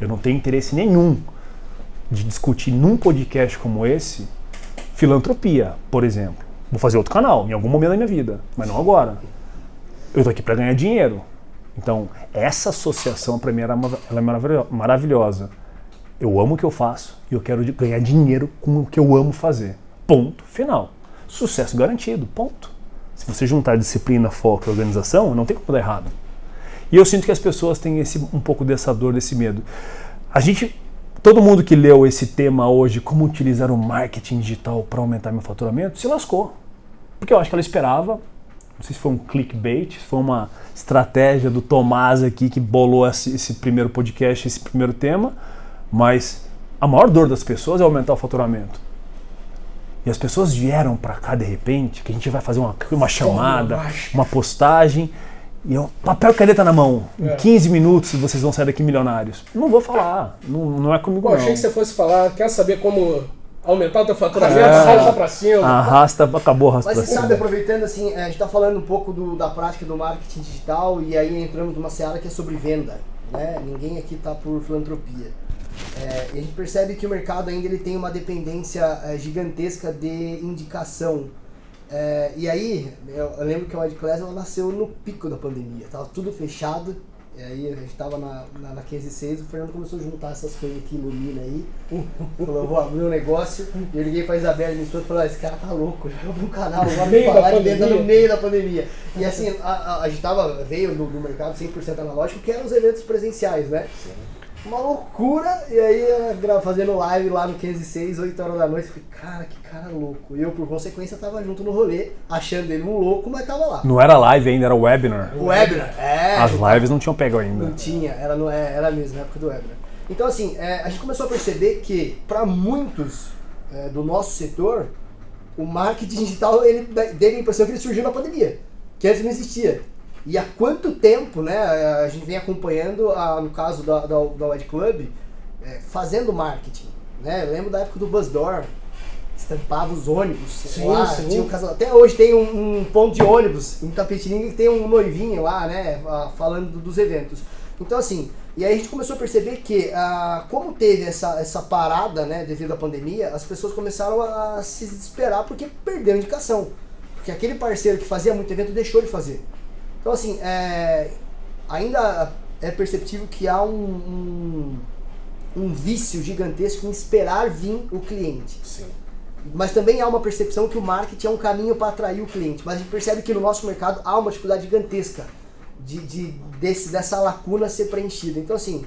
Eu não tenho interesse nenhum de discutir num podcast como esse filantropia, por exemplo. Vou fazer outro canal em algum momento da minha vida, mas não agora. Eu tô aqui para ganhar dinheiro. Então, essa associação para mim era ela é maravilho- maravilhosa. Eu amo o que eu faço e eu quero ganhar dinheiro com o que eu amo fazer. Ponto final. Sucesso garantido. Ponto. Se você juntar disciplina, foco e organização, não tem como dar errado. E eu sinto que as pessoas têm esse, um pouco dessa dor, desse medo. A gente, todo mundo que leu esse tema hoje, como utilizar o marketing digital para aumentar meu faturamento, se lascou. Porque eu acho que ela esperava, não sei se foi um clickbait, se foi uma estratégia do Tomás aqui que bolou esse, esse primeiro podcast, esse primeiro tema, mas a maior dor das pessoas é aumentar o faturamento. E as pessoas vieram para cá de repente, que a gente vai fazer uma, uma chamada, uma postagem, e eu, papel e caneta na mão. Em É. 15 minutos vocês vão sair daqui milionários. Não vou falar, não, não é comigo Pô, não. achei que você fosse falar, quer saber como aumentar o teu faturamento? É. Arrasta pra cima. Arrasta, acabou arrasta Mas pra você sabe, cima. aproveitando assim, a gente tá falando um pouco do- da prática do marketing digital e aí entramos numa seara que é sobre venda, né? Ninguém aqui tá por filantropia. É, a gente percebe que o mercado ainda ele tem uma dependência é, gigantesca de indicação. É, e aí, eu, eu lembro que a Class ela nasceu no pico da pandemia, tava tudo fechado. E aí a gente tava na, na, na 15 e 6, o Fernando começou a juntar essas coisas aqui, ilumina aí. [laughs] Falou, eu vou abrir um negócio. E eu liguei pra Isabela, minha esposa, e falei, "Ah, esse cara tá louco, já abriu um canal, [laughs] meio da falar de venda pandemia. no meio da pandemia. E assim, a, a, a gente tava, veio no, no mercado 100% analógico, que eram os eventos presenciais, né? Uma loucura, e aí fazendo live lá no 506, 8 horas da noite, eu falei, cara, que cara louco. E eu, por consequência, tava junto no rolê, achando ele um louco, mas tava lá. Não era live ainda, era webinar. O webinar, é. As lives não tinham pego Não ainda. tinha, era, no, é, era mesmo, na época do webinar. Então, assim, é, a gente começou a perceber que, para muitos é, do nosso setor, o marketing digital ele teve a impressão que ele surgiu na pandemia, que antes não existia. E há quanto tempo, né, a gente vem acompanhando, a, no caso da, da, da Wed Club, é, fazendo marketing. Né? Eu lembro da época do Buzzdoor, estampava os ônibus Sim, lá, sim. tinha um casal. Até hoje tem um, um ponto de ônibus em Tapetininga que tem um noivinho lá, né, falando do- dos eventos. Então assim, e aí a gente começou a perceber que ah, como teve essa, essa parada, né, devido à pandemia, as pessoas começaram a se desesperar porque perderam indicação. Porque aquele parceiro que fazia muito evento deixou de fazer. Então assim, é, ainda é perceptível que há um, um, um vício gigantesco em esperar vir o cliente. Sim. Mas também há uma percepção que o marketing é um caminho para atrair o cliente. Mas a gente percebe que no nosso mercado há uma dificuldade gigantesca de, de desse, dessa lacuna ser preenchida. Então, assim,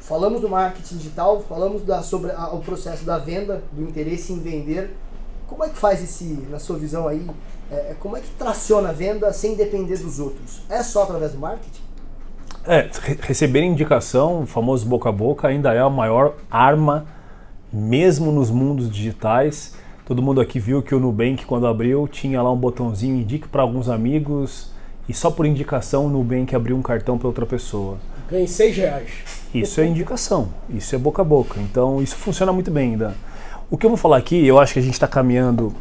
falamos do marketing digital, falamos da, sobre a, o processo da venda, do interesse em vender. Como é que faz esse, na sua visão aí, é, como é que traciona a venda sem depender dos outros? É só através do marketing? É, re- receber indicação, o famoso boca a boca, ainda é a maior arma, mesmo nos mundos digitais. Todo mundo aqui viu que o Nubank, quando abriu, tinha lá um botãozinho indique para alguns amigos e só por indicação o Nubank abriu um cartão para outra pessoa. Ganhei seis reais. Isso é indicação, isso é boca a boca. Então isso funciona muito bem ainda. O que eu vou falar aqui, eu acho que a gente está caminhando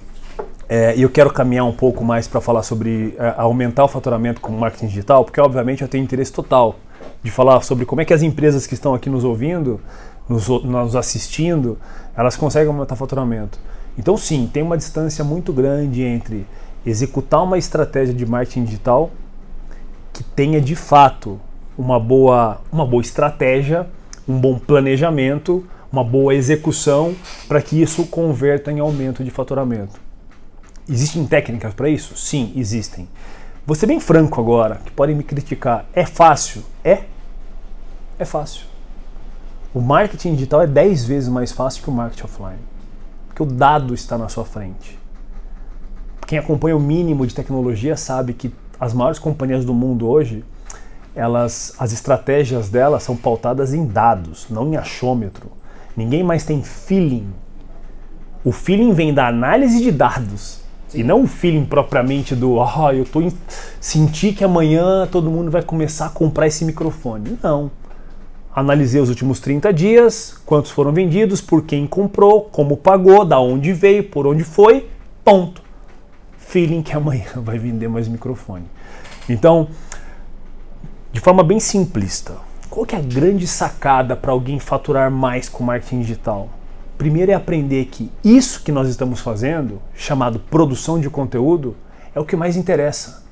é, e eu quero caminhar um pouco mais para falar sobre é, aumentar o faturamento com marketing digital, porque obviamente eu tenho interesse total de falar sobre como é que as empresas que estão aqui nos ouvindo, nos, nos assistindo, elas conseguem aumentar o faturamento. Então sim, tem uma distância muito grande entre executar uma estratégia de marketing digital que tenha de fato uma boa, uma boa estratégia, um bom planejamento, uma boa execução para que isso converta em aumento de faturamento. Existem técnicas para isso? Sim, existem. Vou ser bem franco agora, que podem me criticar. É fácil? É. É fácil. O marketing digital é 10 vezes mais fácil que o marketing offline. Porque o dado está na sua frente. Quem acompanha o mínimo de tecnologia sabe que as maiores companhias do mundo hoje, elas, as estratégias delas são pautadas em dados, não em achômetro. Ninguém mais tem feeling. O feeling vem da análise de dados. E não o feeling propriamente do, ah, eu tô em... senti que amanhã todo mundo vai começar a comprar esse microfone. Não. Analisei os últimos 30 dias, quantos foram vendidos, por quem comprou, como pagou, da onde veio, por onde foi, ponto. Feeling que amanhã [laughs] vai vender mais microfone. Então, de forma bem simplista, qual que é a grande sacada para alguém faturar mais com marketing digital? Primeiro é aprender que isso que nós estamos fazendo, chamado produção de conteúdo, é o que mais interessa.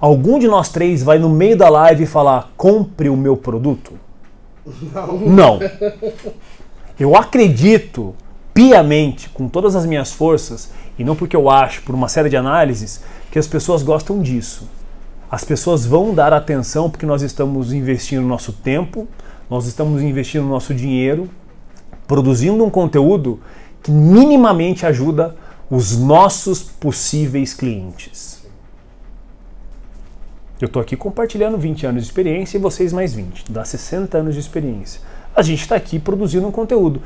Algum de nós três vai no meio da live falar: compre o meu produto? Não. Não. Eu acredito piamente, com todas as minhas forças, e não porque eu acho, por uma série de análises, que as pessoas gostam disso. As pessoas vão dar atenção porque nós estamos investindo nosso tempo, nós estamos investindo nosso dinheiro, produzindo um conteúdo que minimamente ajuda os nossos possíveis clientes. Eu estou aqui compartilhando 20 anos de experiência e vocês mais 20, dá 60 anos de experiência. A gente está aqui produzindo um conteúdo.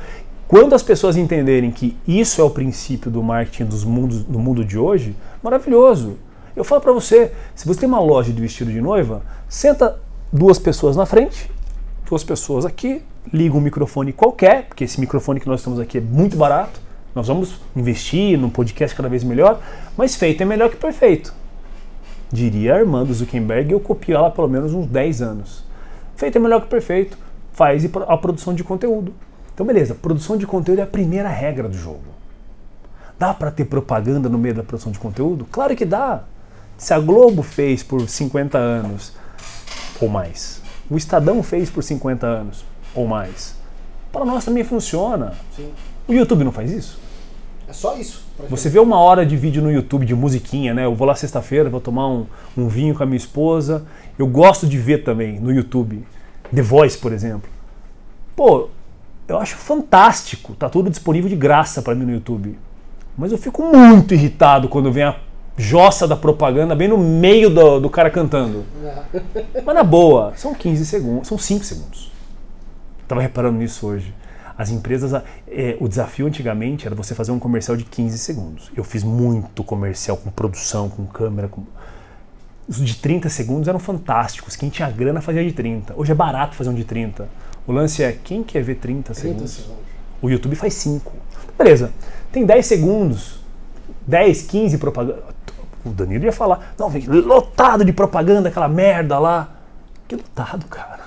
Quando as pessoas entenderem que isso é o princípio do marketing dos mundos, do mundo de hoje, maravilhoso. Eu falo para você, se você tem uma loja de vestido de noiva, senta duas pessoas na frente, duas pessoas aqui, liga um microfone qualquer, porque esse microfone que nós estamos aqui é muito barato. Nós vamos investir num podcast cada vez melhor, mas feito é melhor que perfeito. Diria Armando Zuckerberg, eu copio ela pelo menos uns 10 anos. Feito é melhor que perfeito. Faz a produção de conteúdo. Então, beleza, produção de conteúdo é a primeira regra do jogo. Dá para ter propaganda no meio da produção de conteúdo? Claro que dá. Se a Globo fez por 50 anos ou mais, o Estadão fez por 50 anos ou mais, para nós também funciona. Sim. O YouTube não faz isso? É só isso. Você vê uma hora de vídeo no YouTube de musiquinha, né? Eu vou lá sexta-feira, vou tomar um, um vinho com a minha esposa. Eu gosto de ver também no YouTube. The Voice, por exemplo. Pô, eu acho fantástico. Tá tudo disponível de graça para mim no YouTube. Mas eu fico muito irritado quando vem a jossa da propaganda bem no meio do, do cara cantando. Mas na boa, são 15 segundos, são 5 segundos. Tava reparando nisso hoje. As empresas, é, o desafio antigamente era você fazer um comercial de 15 segundos. Eu fiz muito comercial com produção, com câmera, com... Os de 30 segundos eram fantásticos. Quem tinha grana fazia de 30. Hoje é barato fazer um de 30. O lance é, quem quer ver 30 30 segundos? segundos. O YouTube faz 5. Beleza, tem 10 segundos, 10, 15 propaganda. O Danilo ia falar, não, vem lotado de propaganda, aquela merda lá. Que lotado, cara.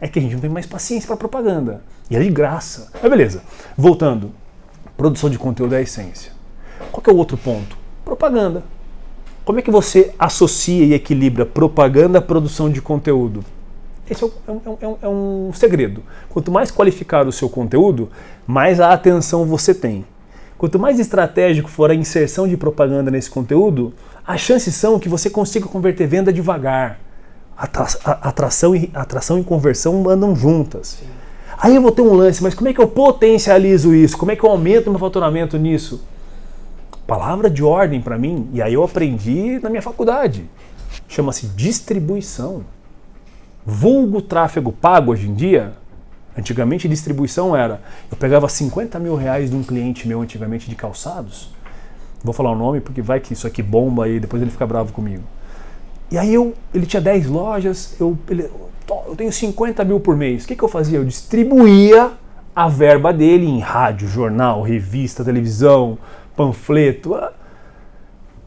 É que a gente não tem mais paciência para propaganda. E é de graça. Mas beleza, voltando. Produção de conteúdo é a essência. Qual é o outro ponto? Propaganda. Como é que você associa e equilibra propaganda à produção de conteúdo? Esse é, é um, é, um, é um, segredo. Quanto mais qualificado o seu conteúdo, mais a atenção você tem. Quanto mais estratégico for a inserção de propaganda nesse conteúdo, as chances são que você consiga converter venda devagar. Atração e, atração e conversão andam juntas. Sim. Aí eu vou ter um lance, mas como é que eu potencializo isso? Como é que eu aumento meu faturamento nisso? Palavra de ordem para mim, e aí eu aprendi na minha faculdade. Chama-se distribuição. Vulgo tráfego pago hoje em dia. Antigamente distribuição era, eu pegava 50 mil reais de um cliente meu antigamente de calçados. Vou falar o nome porque vai que isso aqui bomba e depois ele fica bravo comigo. E aí eu, ele tinha 10 lojas, eu, ele, eu tenho 50 mil por mês. O que, que eu fazia? Eu distribuía a verba dele em rádio, jornal, revista, televisão, panfleto. Ah,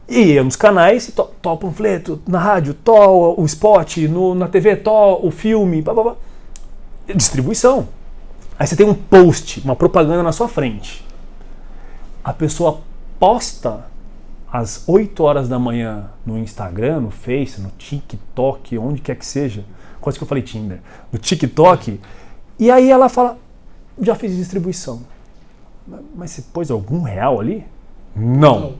e ia nos canais, to, to panfleto, na rádio, to o spot, no, na TV, to o filme, blá, blá, blá. Distribuição. Aí você tem um post, uma propaganda na sua frente. A pessoa posta às 8 horas da manhã no Instagram, no Face, no TikTok, onde quer que seja quase que eu falei Tinder, no TikTok, e aí ela fala, já fiz distribuição. Mas você pôs algum real ali? Não. Não.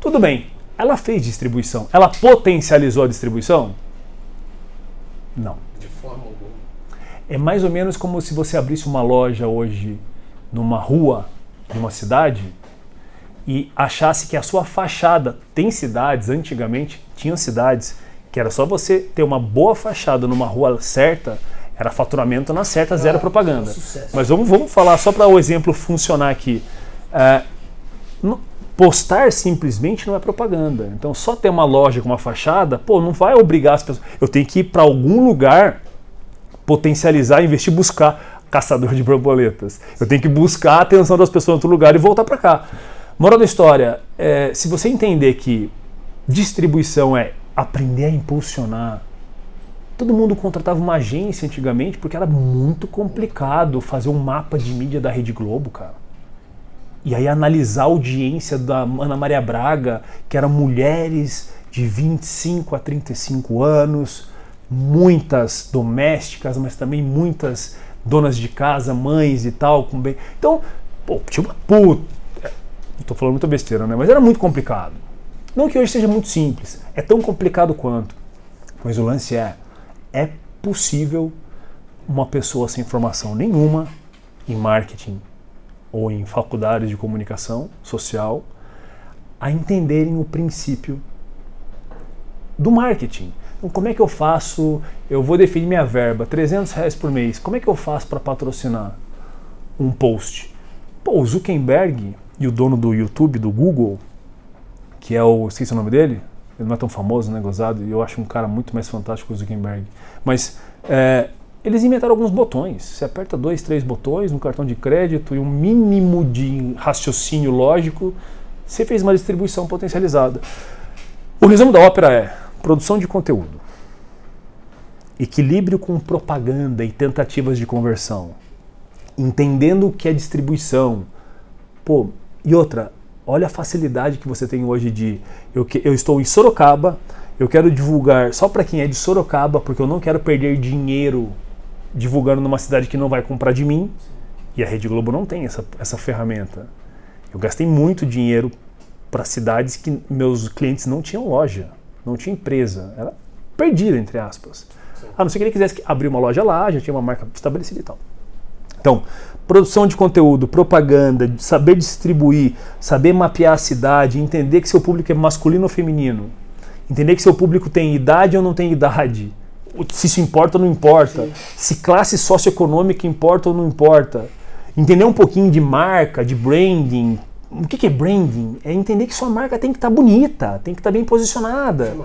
Tudo bem, ela fez distribuição. Ela potencializou a distribuição? Não. É mais ou menos como se você abrisse uma loja hoje numa rua de uma cidade e achasse que a sua fachada tem cidades, antigamente tinham cidades que era só você ter uma boa fachada numa rua certa, era faturamento na certa, zero ah, propaganda. Mas vamos, vamos falar só para o exemplo funcionar aqui. É, postar simplesmente não é propaganda. Então, só ter uma loja com uma fachada, pô, não vai obrigar as pessoas. Eu tenho que ir para algum lugar potencializar, investir, buscar caçador de borboletas. Eu tenho que buscar a atenção das pessoas em outro lugar e voltar para cá. Moral da história, é, se você entender que distribuição é aprender a impulsionar. Todo mundo contratava uma agência antigamente porque era muito complicado fazer um mapa de mídia da Rede Globo, cara. E aí analisar a audiência da Ana Maria Braga, que eram mulheres de 25 a 35 anos, muitas domésticas, mas também muitas donas de casa, mães e tal, com bem. Então, pô, tinha uma puta. Tô falando muita besteira, né? Mas era muito complicado. Não que hoje seja muito simples, é tão complicado quanto. Mas o lance é: é possível uma pessoa sem formação nenhuma em marketing ou em faculdades de comunicação social a entenderem o princípio do marketing. Como é que eu faço? Eu vou definir minha verba, 300 reais por mês. Como é que eu faço para patrocinar um post? Pô, o Zuckerberg e o dono do YouTube, do Google, que é o. Esqueci o nome dele? Ele não é tão famoso, né? Gozado. E eu acho um cara muito mais fantástico que o Zuckerberg. Mas é, eles inventaram alguns botões. Você aperta dois, três botões no cartão de crédito e um mínimo de raciocínio lógico, você fez uma distribuição potencializada. O resumo da ópera é produção de conteúdo, equilíbrio com propaganda e tentativas de conversão, entendendo o que é distribuição. Pô, e outra, olha a facilidade que você tem hoje de eu, eu estou em Sorocaba, eu quero divulgar só para quem é de Sorocaba, porque eu não quero perder dinheiro divulgando numa cidade que não vai comprar de mim. E a Rede Globo não tem essa, essa ferramenta. Eu gastei muito dinheiro para cidades que meus clientes não tinham loja, não tinha empresa, era perdida, entre aspas. A não ser que ele quisesse abrir uma loja lá, já tinha uma marca estabelecida e tal. Então, produção de conteúdo, propaganda, saber distribuir, saber mapear a cidade, entender que seu público é masculino ou feminino, entender que seu público tem idade ou não tem idade, se isso importa ou não importa, Sim. se classe socioeconômica importa ou não importa, entender um pouquinho de marca, de branding. O que é branding? É entender que sua marca tem que estar tá bonita, tem que estar tá bem posicionada. Né?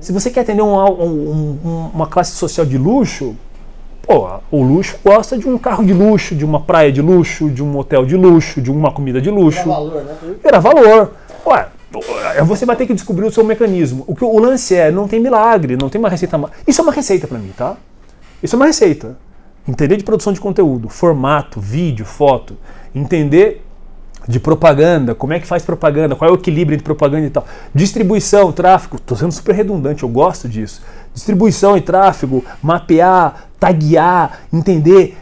Se você quer atender um, um, um, uma classe social de luxo, Pô, o luxo gosta de um carro de luxo, de uma praia de luxo, de um hotel de luxo, de uma comida de luxo. Era valor, né? Era valor. Ué, você vai ter que descobrir o seu mecanismo. O que o lance é, não tem milagre, não tem uma receita. Isso é uma receita para mim, tá? Isso é uma receita. Entender de produção de conteúdo, formato, vídeo, foto, entender de propaganda, como é que faz propaganda, qual é o equilíbrio entre propaganda e tal. Distribuição, tráfego, estou sendo super redundante, eu gosto disso. Distribuição e tráfego, mapear, taguear, entender.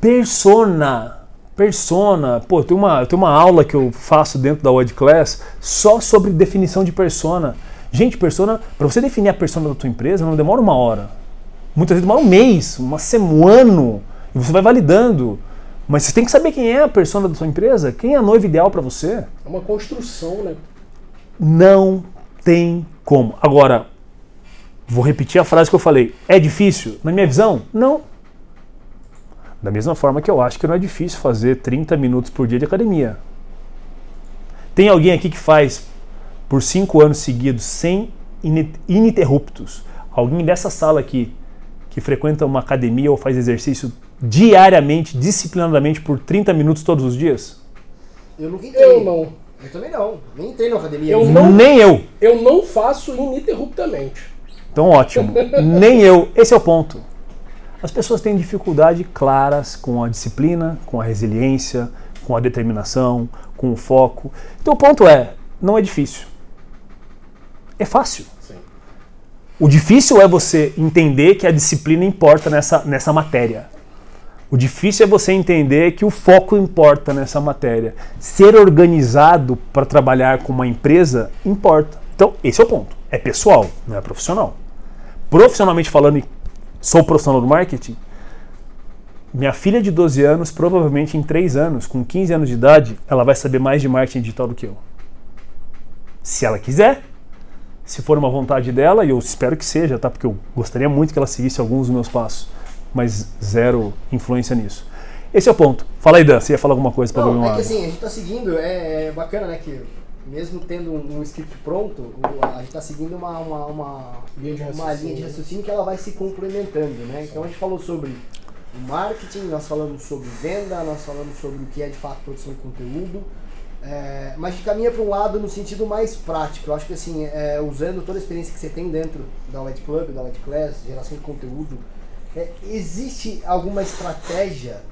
Persona, persona. Pô, tem uma, tem uma aula que eu faço dentro da Word Class só sobre definição de persona. Gente, persona, para você definir a persona da tua empresa, não demora uma hora. Muitas vezes demora um mês, uma semana, um ano, e você vai validando. Mas você tem que saber quem é a persona da sua empresa, quem é a noiva ideal para você. É uma construção, né? Não tem como. Agora, vou repetir a frase que eu falei. É difícil? Na minha visão, não. Da mesma forma que eu acho que não é difícil fazer 30 minutos por dia de academia. Tem alguém aqui que faz por 5 anos seguidos, sem ininterruptos, alguém dessa sala aqui que frequenta uma academia ou faz exercício diariamente, disciplinadamente por 30 minutos todos os dias? Eu nunca entrei. Eu não. Eu também não. Nem entrei na academia. Eu não- Nem eu. Eu não faço ininterruptamente. Então ótimo. [laughs] Nem eu. Esse é o ponto. As pessoas têm dificuldade claras com a disciplina, com a resiliência, com a determinação, com o foco. Então o ponto é, não é difícil. É fácil. Sim. O difícil é você entender que a disciplina importa nessa, nessa matéria. O difícil é você entender que o foco importa nessa matéria. Ser organizado para trabalhar com uma empresa importa. Então, esse é o ponto. É pessoal, não é profissional. Profissionalmente falando, sou profissional do marketing. Minha filha de 12 anos, provavelmente em 3 anos, com 15 anos de idade, ela vai saber mais de marketing digital do que eu. Se ela quiser, se for uma vontade dela, e eu espero que seja, tá? Porque eu gostaria muito que ela seguisse alguns dos meus passos, mas zero influência nisso. Esse é o ponto. Fala aí, Dan, você ia falar alguma coisa para Não, o é que assim, a gente tá seguindo, é, é bacana, né, que mesmo tendo um, script pronto, a gente tá seguindo uma, uma, uma, Linha de uma raciocínio. linha de raciocínio que ela vai se complementando, né? Então a gente falou sobre o marketing, nós falamos sobre venda, nós falamos sobre o que é de fato produção de conteúdo, é, mas a gente caminha para um lado no sentido mais prático. Eu acho que assim, é, usando toda a experiência que você tem dentro da White Club, da White Class, geração de conteúdo, é, existe alguma estratégia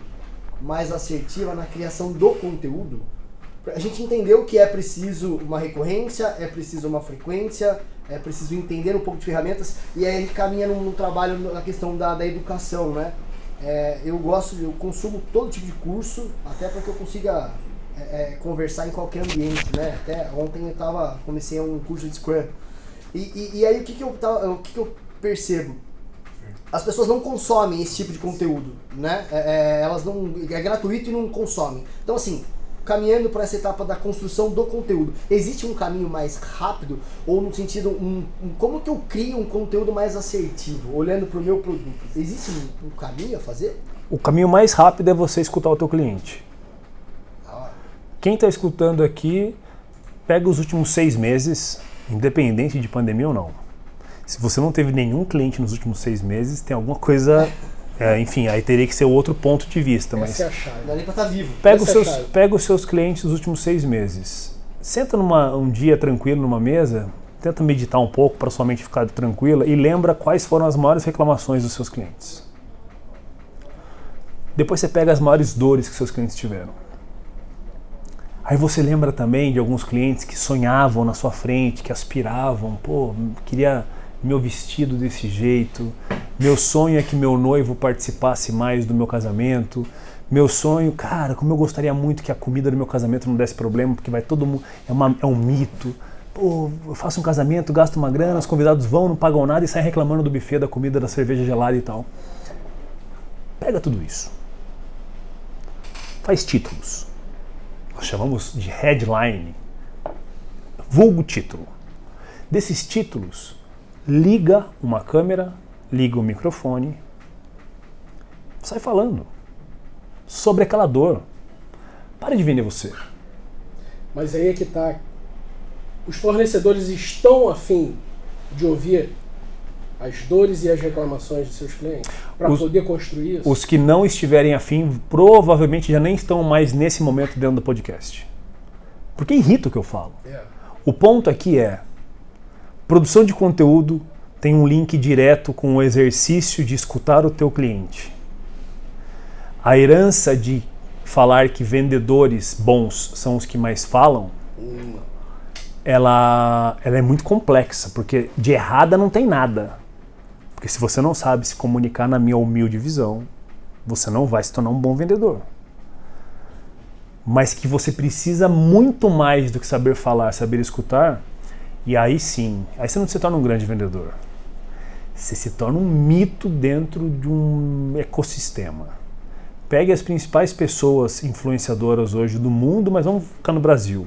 mais assertiva na criação do conteúdo? A gente entendeu que é preciso uma recorrência, é preciso uma frequência, é preciso entender um pouco de ferramentas, e aí a gente caminha num trabalho na questão da, da educação, né? É, eu gosto, eu consumo todo tipo de curso, até para que eu consiga é, é, conversar em qualquer ambiente, né? Até ontem eu tava, comecei um curso de Scrum. E, e, e aí o que, que, eu, o que, que eu percebo? As pessoas não consomem esse tipo de conteúdo, né? É, é, elas não é gratuito e não consomem. Então assim, caminhando para essa etapa da construção do conteúdo, existe um caminho mais rápido ou no sentido um, um- como que eu crio um conteúdo mais assertivo, olhando para o meu produto? Existe um, um caminho a fazer? O caminho mais rápido é você escutar o teu cliente. Ah, Quem está escutando aqui, pega os últimos seis meses, independente de pandemia ou não. Se você não teve nenhum cliente nos últimos seis meses, tem alguma coisa. é, enfim, aí teria que ser outro ponto de vista. Mas Essa é a dá nem para estar vivo. pega os, é seus, pega os seus clientes dos últimos seis meses. Senta numa, um dia tranquilo numa mesa, tenta meditar um pouco para sua mente ficar tranquila e lembra quais foram as maiores reclamações dos seus clientes. Depois você pega as maiores dores que seus clientes tiveram. Aí você lembra também de alguns clientes que sonhavam na sua frente, que aspiravam, pô, queria meu vestido desse jeito. Meu sonho é que meu noivo participasse mais do meu casamento. Meu sonho, cara, como eu gostaria muito que a comida do meu casamento não desse problema, porque vai todo mundo. É, uma- é um mito. Pô, eu faço um casamento, gasto uma grana, os convidados vão, não pagam nada e saem reclamando do buffet, da comida, da cerveja gelada e tal. Pega tudo isso. Faz títulos. Nós chamamos de headline. Vulgo título. Desses títulos, liga uma câmera, liga o microfone, sai falando sobre aquela dor. Para de vender você. Mas aí é que tá. Os fornecedores estão afim de ouvir as dores e as reclamações de seus clientes para poder construir isso. Os que não estiverem afim, provavelmente já nem estão mais nesse momento dentro do podcast. Porque irrita o que eu falo. É. O ponto aqui é: produção de conteúdo tem um link direto com o exercício de escutar o teu cliente. A herança de falar que vendedores bons são os que mais falam, ela, ela é muito complexa, porque de errada não tem nada. Porque se você não sabe se comunicar na minha humilde visão, você não vai se tornar um bom vendedor. Mas que você precisa muito mais do que saber falar, saber escutar, e aí sim, aí você não se torna um grande vendedor. Você se torna um mito dentro de um ecossistema. Pegue as principais pessoas influenciadoras hoje do mundo, mas vamos ficar no Brasil.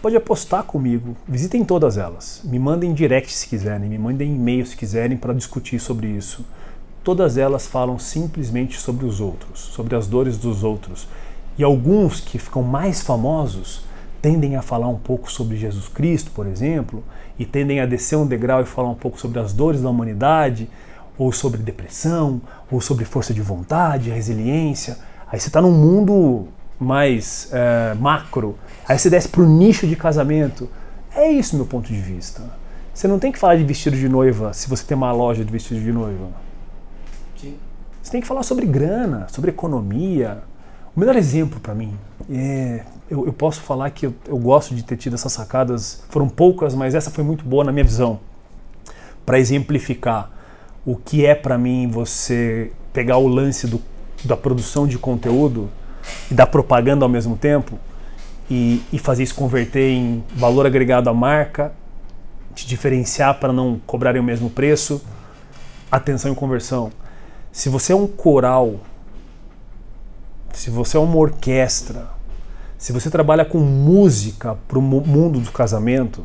Pode apostar comigo, visitem todas elas. Me mandem direct se quiserem, me mandem e-mail se quiserem para discutir sobre isso. Todas elas falam simplesmente sobre os outros, sobre as dores dos outros. E alguns que ficam mais famosos tendem a falar um pouco sobre Jesus Cristo, por exemplo, e tendem a descer um degrau e falar um pouco sobre as dores da humanidade, ou sobre depressão, ou sobre força de vontade, resiliência. Aí você está num mundo mais é, macro. Aí você desce para o nicho de casamento. É isso, meu ponto de vista. Você não tem que falar de vestido de noiva se você tem uma loja de vestido de noiva. Sim. Você tem que falar sobre grana, sobre economia. O melhor exemplo para mim é. Eu, eu, posso falar que eu, eu gosto de ter tido essas sacadas, foram poucas, mas essa foi muito boa na minha visão. Para exemplificar o que é para mim você pegar o lance do, da produção de conteúdo e da propaganda ao mesmo tempo e, e fazer isso converter em valor agregado à marca, te diferenciar para não cobrarem o mesmo preço, atenção e conversão. Se você é um coral, se você é uma orquestra, se você trabalha com música para o mundo do casamento,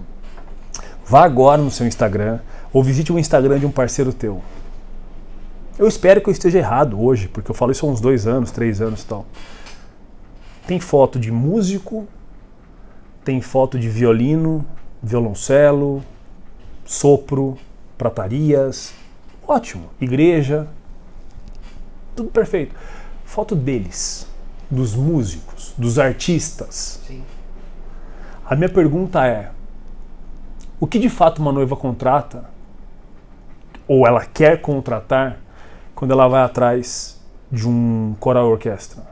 vá agora no seu Instagram ou visite o Instagram de um parceiro teu. Eu espero que eu esteja errado hoje, porque eu falo isso há uns dois anos, três anos e tal. Tem foto de músico, tem foto de violino, violoncelo, sopro, pratarias. Ótimo. Igreja. Tudo perfeito. Foto deles, dos músicos, dos artistas. Sim. A minha pergunta é: o que de fato uma noiva contrata, ou ela quer contratar, quando ela vai atrás de um coral orquestra?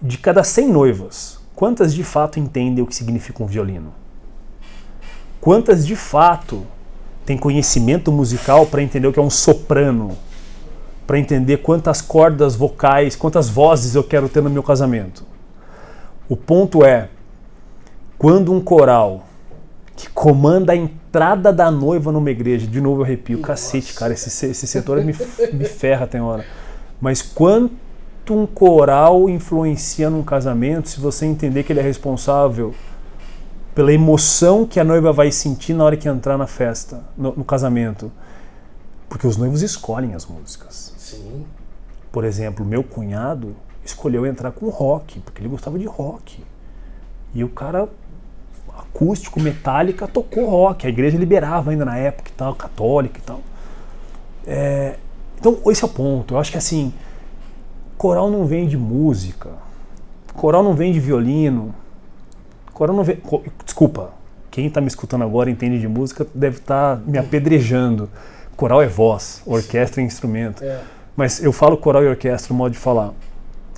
De cada 100 noivas, quantas de fato entendem o que significa um violino? Quantas de fato têm conhecimento musical para entender o que é um soprano? Para entender quantas cordas vocais, quantas vozes eu quero ter no meu casamento? O ponto é, quando um coral que comanda a entrada da noiva numa igreja. De novo eu arrepio. Nossa. Cacete, cara, esse, esse setor me, me ferra tem hora. Mas quanto um coral influencia num casamento se você entender que ele é responsável pela emoção que a noiva vai sentir na hora que entrar na festa, no, no casamento. Porque os noivos escolhem as músicas. Sim. Por exemplo, meu cunhado escolheu entrar com rock, porque ele gostava de rock. E o cara acústico, metálica, tocou rock. A igreja liberava ainda na época e tal, católica e tal. É, então, esse é o ponto. Eu acho que assim, coral não vem de música, coral não vem de violino, coral não vem. Desculpa, quem está me escutando agora entende de música deve estar tá me apedrejando. Coral é voz, orquestra é instrumento. É. Mas eu falo coral e orquestra, modo de falar.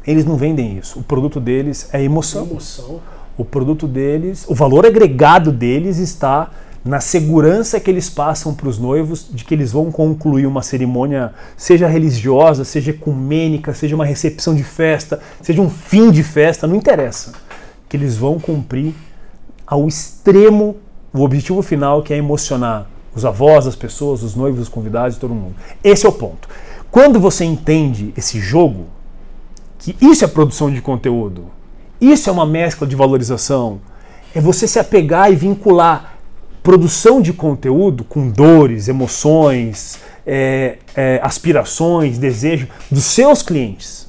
Eles não vendem isso. O produto deles é emoção. Emoção o produto deles, o valor agregado deles está na segurança que eles passam para os noivos de que eles vão concluir uma cerimônia, seja religiosa, seja ecumênica, seja uma recepção de festa, seja um fim de festa, não interessa. Que eles vão cumprir ao extremo o objetivo final que é emocionar os avós, as pessoas, os noivos, os convidados, todo mundo. Esse é o ponto. Quando você entende esse jogo, que isso é produção de conteúdo, isso é uma mescla de valorização. É você se apegar e vincular produção de conteúdo com dores, emoções, é, é, aspirações, desejo dos seus clientes.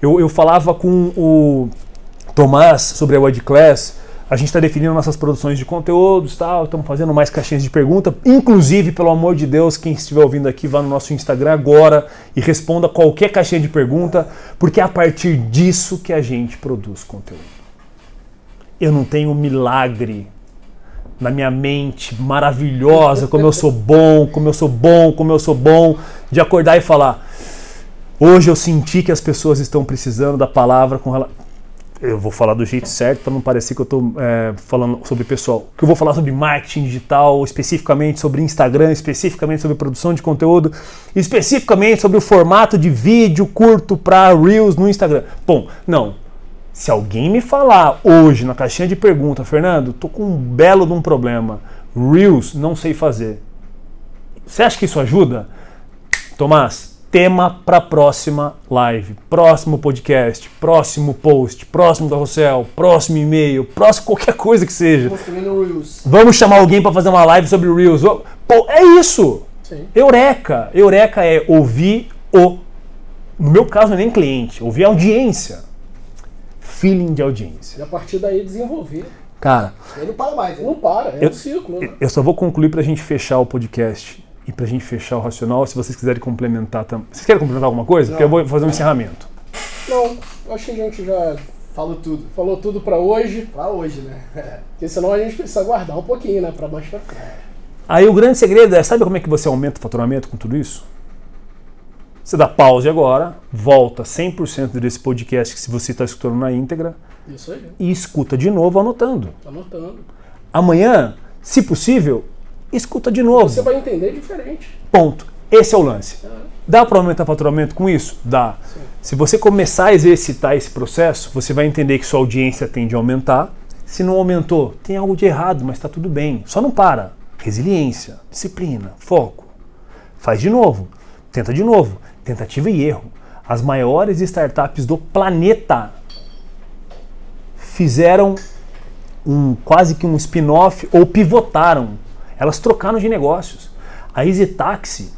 Eu, eu falava com o Tomás sobre a Word Class a gente está definindo nossas produções de conteúdos, tal, estamos fazendo mais caixinhas de pergunta. Inclusive, pelo amor de Deus, quem estiver ouvindo aqui, vá no nosso Instagram agora e responda qualquer caixinha de pergunta, porque é a partir disso que a gente produz conteúdo. Eu não tenho milagre na minha mente maravilhosa, como eu sou bom, como eu sou bom, como eu sou bom, de acordar e falar: Hoje eu senti que as pessoas estão precisando da palavra com relação. Eu vou falar do jeito certo para não parecer que eu estou é, falando sobre pessoal. Que eu vou falar sobre marketing digital, especificamente sobre Instagram, especificamente sobre produção de conteúdo, especificamente sobre o formato de vídeo curto para Reels no Instagram. Bom, não. Se alguém me falar hoje na caixinha de pergunta, Fernando, tô com um belo de um problema. Reels não sei fazer. Você acha que isso ajuda? Tomás, tema para a próxima live, próximo podcast, próximo post, próximo carrossel, próximo e-mail, próximo qualquer coisa que seja. Vamos chamar alguém para fazer uma live sobre Reels. Pô, é isso. Sim. Eureka. Eureka é ouvir o. No meu caso, não é nem cliente, ouvir a audiência. Feeling de audiência. E a partir daí desenvolver. Cara, Ele não para mais, né? Não para, é Eu- um ciclo. né? eu só vou concluir para a gente fechar o podcast e para a gente fechar o racional. Se vocês quiserem complementar também. Vocês querem complementar alguma coisa? Porque eu vou fazer um encerramento. Não, acho que a gente já Falo tudo. falou tudo para hoje, Pra hoje, né? [laughs] porque senão a gente precisa aguardar um pouquinho, né, para mais pra frente. Aí o grande segredo é, sabe como é que você aumenta o faturamento com tudo isso? Você dá pause agora, volta 100% desse podcast que se você está escutando na íntegra Isso aí, e escuta de novo anotando. anotando. Amanhã, se possível, escuta de novo. Você vai entender diferente. Ponto. Esse é o lance. Dá para aumentar o faturamento com isso? Dá. Se você começar a exercitar esse processo, você vai entender que sua audiência tende a aumentar. Se não aumentou, tem algo de errado, mas está tudo bem. Só não para. Resiliência, disciplina, foco. Faz de novo. Tenta de novo. Tentativa e erro. As maiores startups do planeta fizeram um quase que um spin-off ou pivotaram. Elas trocaram de negócios. A Easy Taxi,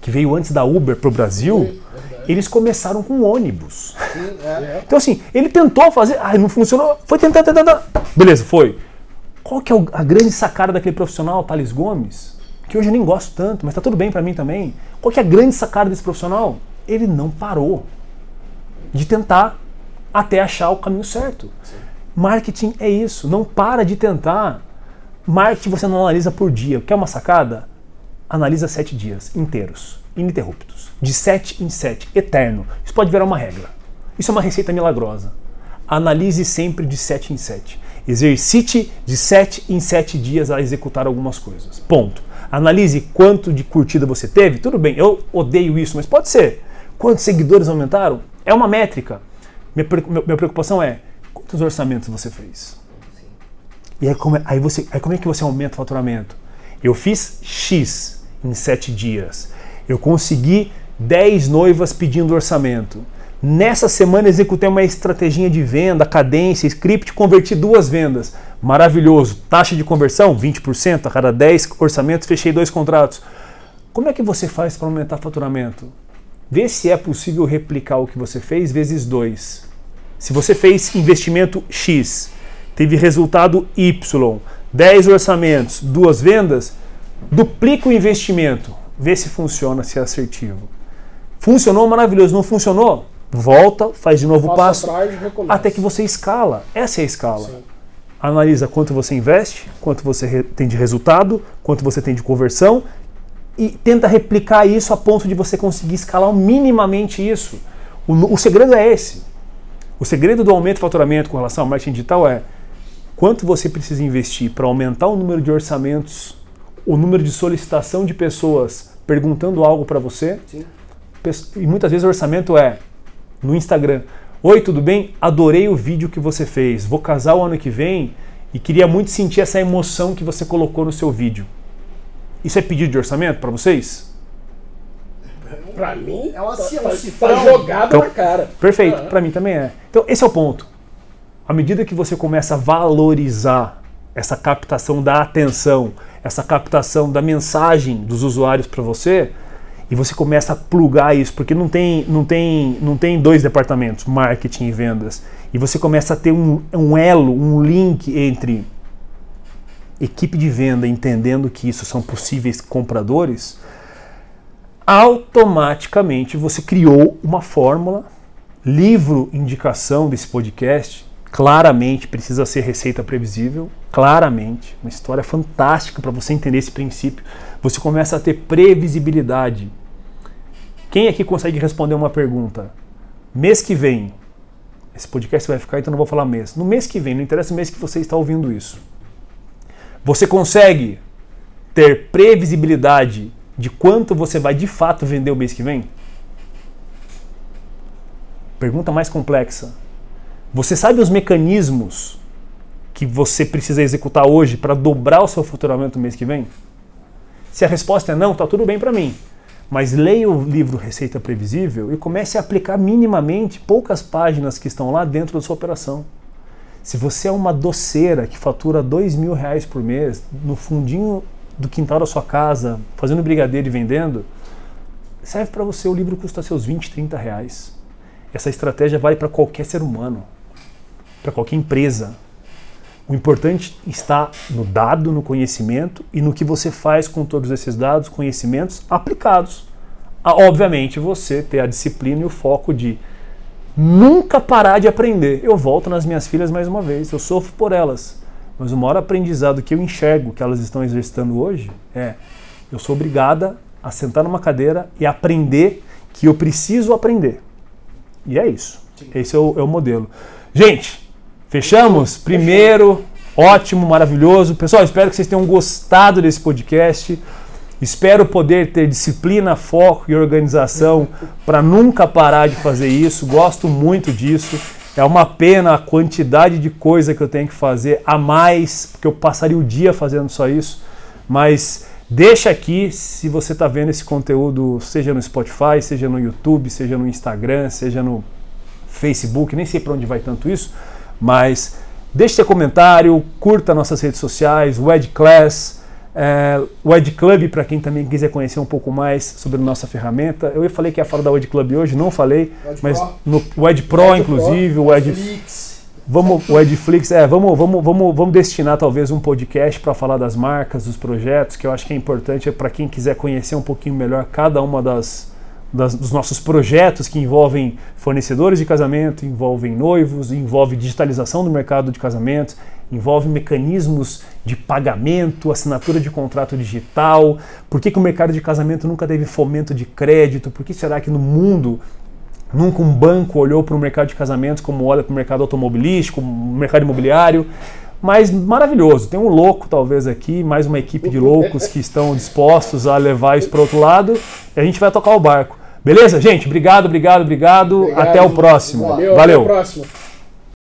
que veio antes da Uber para o Brasil, eles começaram com ônibus. Sim, é. Então assim, ele tentou fazer, ah, não funcionou, foi tentar, tentar, tentar. Beleza, foi. Qual que é a grande sacada daquele profissional, Thales Gomes? Que hoje eu nem gosto tanto, mas tá tudo bem para mim também. Qual que é a grande sacada desse profissional? Ele não parou de tentar até achar o caminho certo. Marketing é isso, não para de tentar. Marketing você não analisa por dia. Quer uma sacada? Analisa sete dias inteiros, ininterruptos. De sete em sete, eterno. Isso pode virar uma regra. Isso é uma receita milagrosa. Analise sempre de sete em sete. Exercite de sete em sete dias a executar algumas coisas. Ponto. Analise quanto de curtida você teve. Tudo bem, eu odeio isso, mas pode ser. Quantos seguidores aumentaram? É uma métrica. Minha preocupação é quantos orçamentos você fez? E aí como, aí, você, aí como é que você aumenta o faturamento? Eu fiz X em 7 dias. Eu consegui 10 noivas pedindo orçamento. Nessa semana executei uma estratégia de venda, cadência, script, converti duas vendas. Maravilhoso. Taxa de conversão, 20%. A cada 10 orçamentos, fechei dois contratos. Como é que você faz para aumentar o faturamento? Vê se é possível replicar o que você fez vezes 2. Se você fez investimento X, teve resultado Y, 10 orçamentos, duas vendas, duplica o investimento. Vê se funciona, se é assertivo. Funcionou maravilhoso, não funcionou? Volta, faz de novo o passo, atrás até que você escala. Essa é a escala. Sim. Analisa quanto você investe, quanto você tem de resultado, quanto você tem de conversão e tenta replicar isso a ponto de você conseguir escalar minimamente isso. O, o segredo é esse. O segredo do aumento do faturamento com relação ao marketing digital é quanto você precisa investir para aumentar o número de orçamentos, o número de solicitação de pessoas perguntando algo para você. Sim. E muitas vezes o orçamento é no Instagram. Oi, tudo bem? Adorei o vídeo que você fez. Vou casar o ano que vem e queria muito sentir essa emoção que você colocou no seu vídeo. Isso é pedido de orçamento para vocês? Pra mim, É uma tá, ci- é um tá- tá cifrão. jogado Então, na cara. Perfeito, Ah, para mim também é. Então, esse é o ponto. À medida que você começa a valorizar essa captação da atenção, essa captação da mensagem dos usuários para você, e você começa a plugar isso, porque não tem, não tem, não tem dois departamentos, marketing e vendas, e você começa a ter um, um elo, um link entre equipe de venda entendendo que isso são possíveis compradores, automaticamente você criou uma fórmula. Livro indicação desse podcast claramente precisa ser receita previsível, claramente, uma história fantástica para você entender esse princípio. Você começa a ter previsibilidade. Quem aqui consegue responder uma pergunta? Mês que vem, esse podcast vai ficar, então não vou falar mês. No mês que vem, não interessa o mês que você está ouvindo isso. Você consegue ter previsibilidade de quanto você vai de fato vender o mês que vem? Pergunta mais complexa. Você sabe os mecanismos que você precisa executar hoje para dobrar o seu faturamento no mês que vem? Se a resposta é não, tá tudo bem para mim. Mas leia o livro Receita Previsível e comece a aplicar minimamente poucas páginas que estão lá dentro da sua operação. Se você é uma doceira que fatura dois mil reais por mês no fundinho do quintal da sua casa, fazendo brigadeiro e vendendo, serve para você. O livro custa seus 20, 30 reais. Essa estratégia vale para qualquer ser humano, para qualquer empresa. O importante está no dado, no conhecimento e no que você faz com todos esses dados, conhecimentos aplicados. A, obviamente, você ter a disciplina e o foco de nunca parar de aprender. Eu volto nas minhas filhas mais uma vez, eu sofro por elas. Mas o maior aprendizado que eu enxergo que elas estão exercitando hoje é: eu sou obrigada a sentar numa cadeira e aprender que eu preciso aprender. E é isso. Sim. Esse é o, é o modelo. Gente, fechamos? Primeiro, ótimo, maravilhoso. Pessoal, espero que vocês tenham gostado desse podcast. Espero poder ter disciplina, foco e organização para nunca parar de fazer isso. Gosto muito disso. É uma pena a quantidade de coisa que eu tenho que fazer a mais, porque eu passaria o dia fazendo só isso. Mas deixa aqui se você está vendo esse conteúdo, seja no Spotify, seja no YouTube, seja no Instagram, seja no Facebook, nem sei para onde vai tanto isso, mas deixe seu comentário, curta nossas redes sociais, o Ed Class. É, o Ed Club, para quem também quiser conhecer um pouco mais sobre a nossa ferramenta. Eu falei que ia falar da Ed Club hoje, não falei, mas Pro. no o Ed Pro, o Ed inclusive, Pro, o Ed. Vamos, o Edflix, é, vamos, vamos, vamos, vamos destinar talvez um podcast para falar das marcas, dos projetos, que eu acho que é importante para quem quiser conhecer um pouquinho melhor cada uma das, das, dos nossos projetos que envolvem fornecedores de casamento, envolvem noivos, envolve digitalização do mercado de casamentos, envolve mecanismos de pagamento, assinatura de contrato digital. Por que, que o mercado de casamento nunca teve fomento de crédito? Por que será que no mundo nunca um banco olhou para o mercado de casamentos como olha para o mercado automobilístico, mercado imobiliário? Mas maravilhoso. Tem um louco talvez aqui, mais uma equipe de loucos que estão dispostos a levar isso para outro lado e a gente vai tocar o barco. Beleza, gente? Obrigado, obrigado, obrigado. obrigado. Até o próximo. Valeu. Valeu. Até o próximo.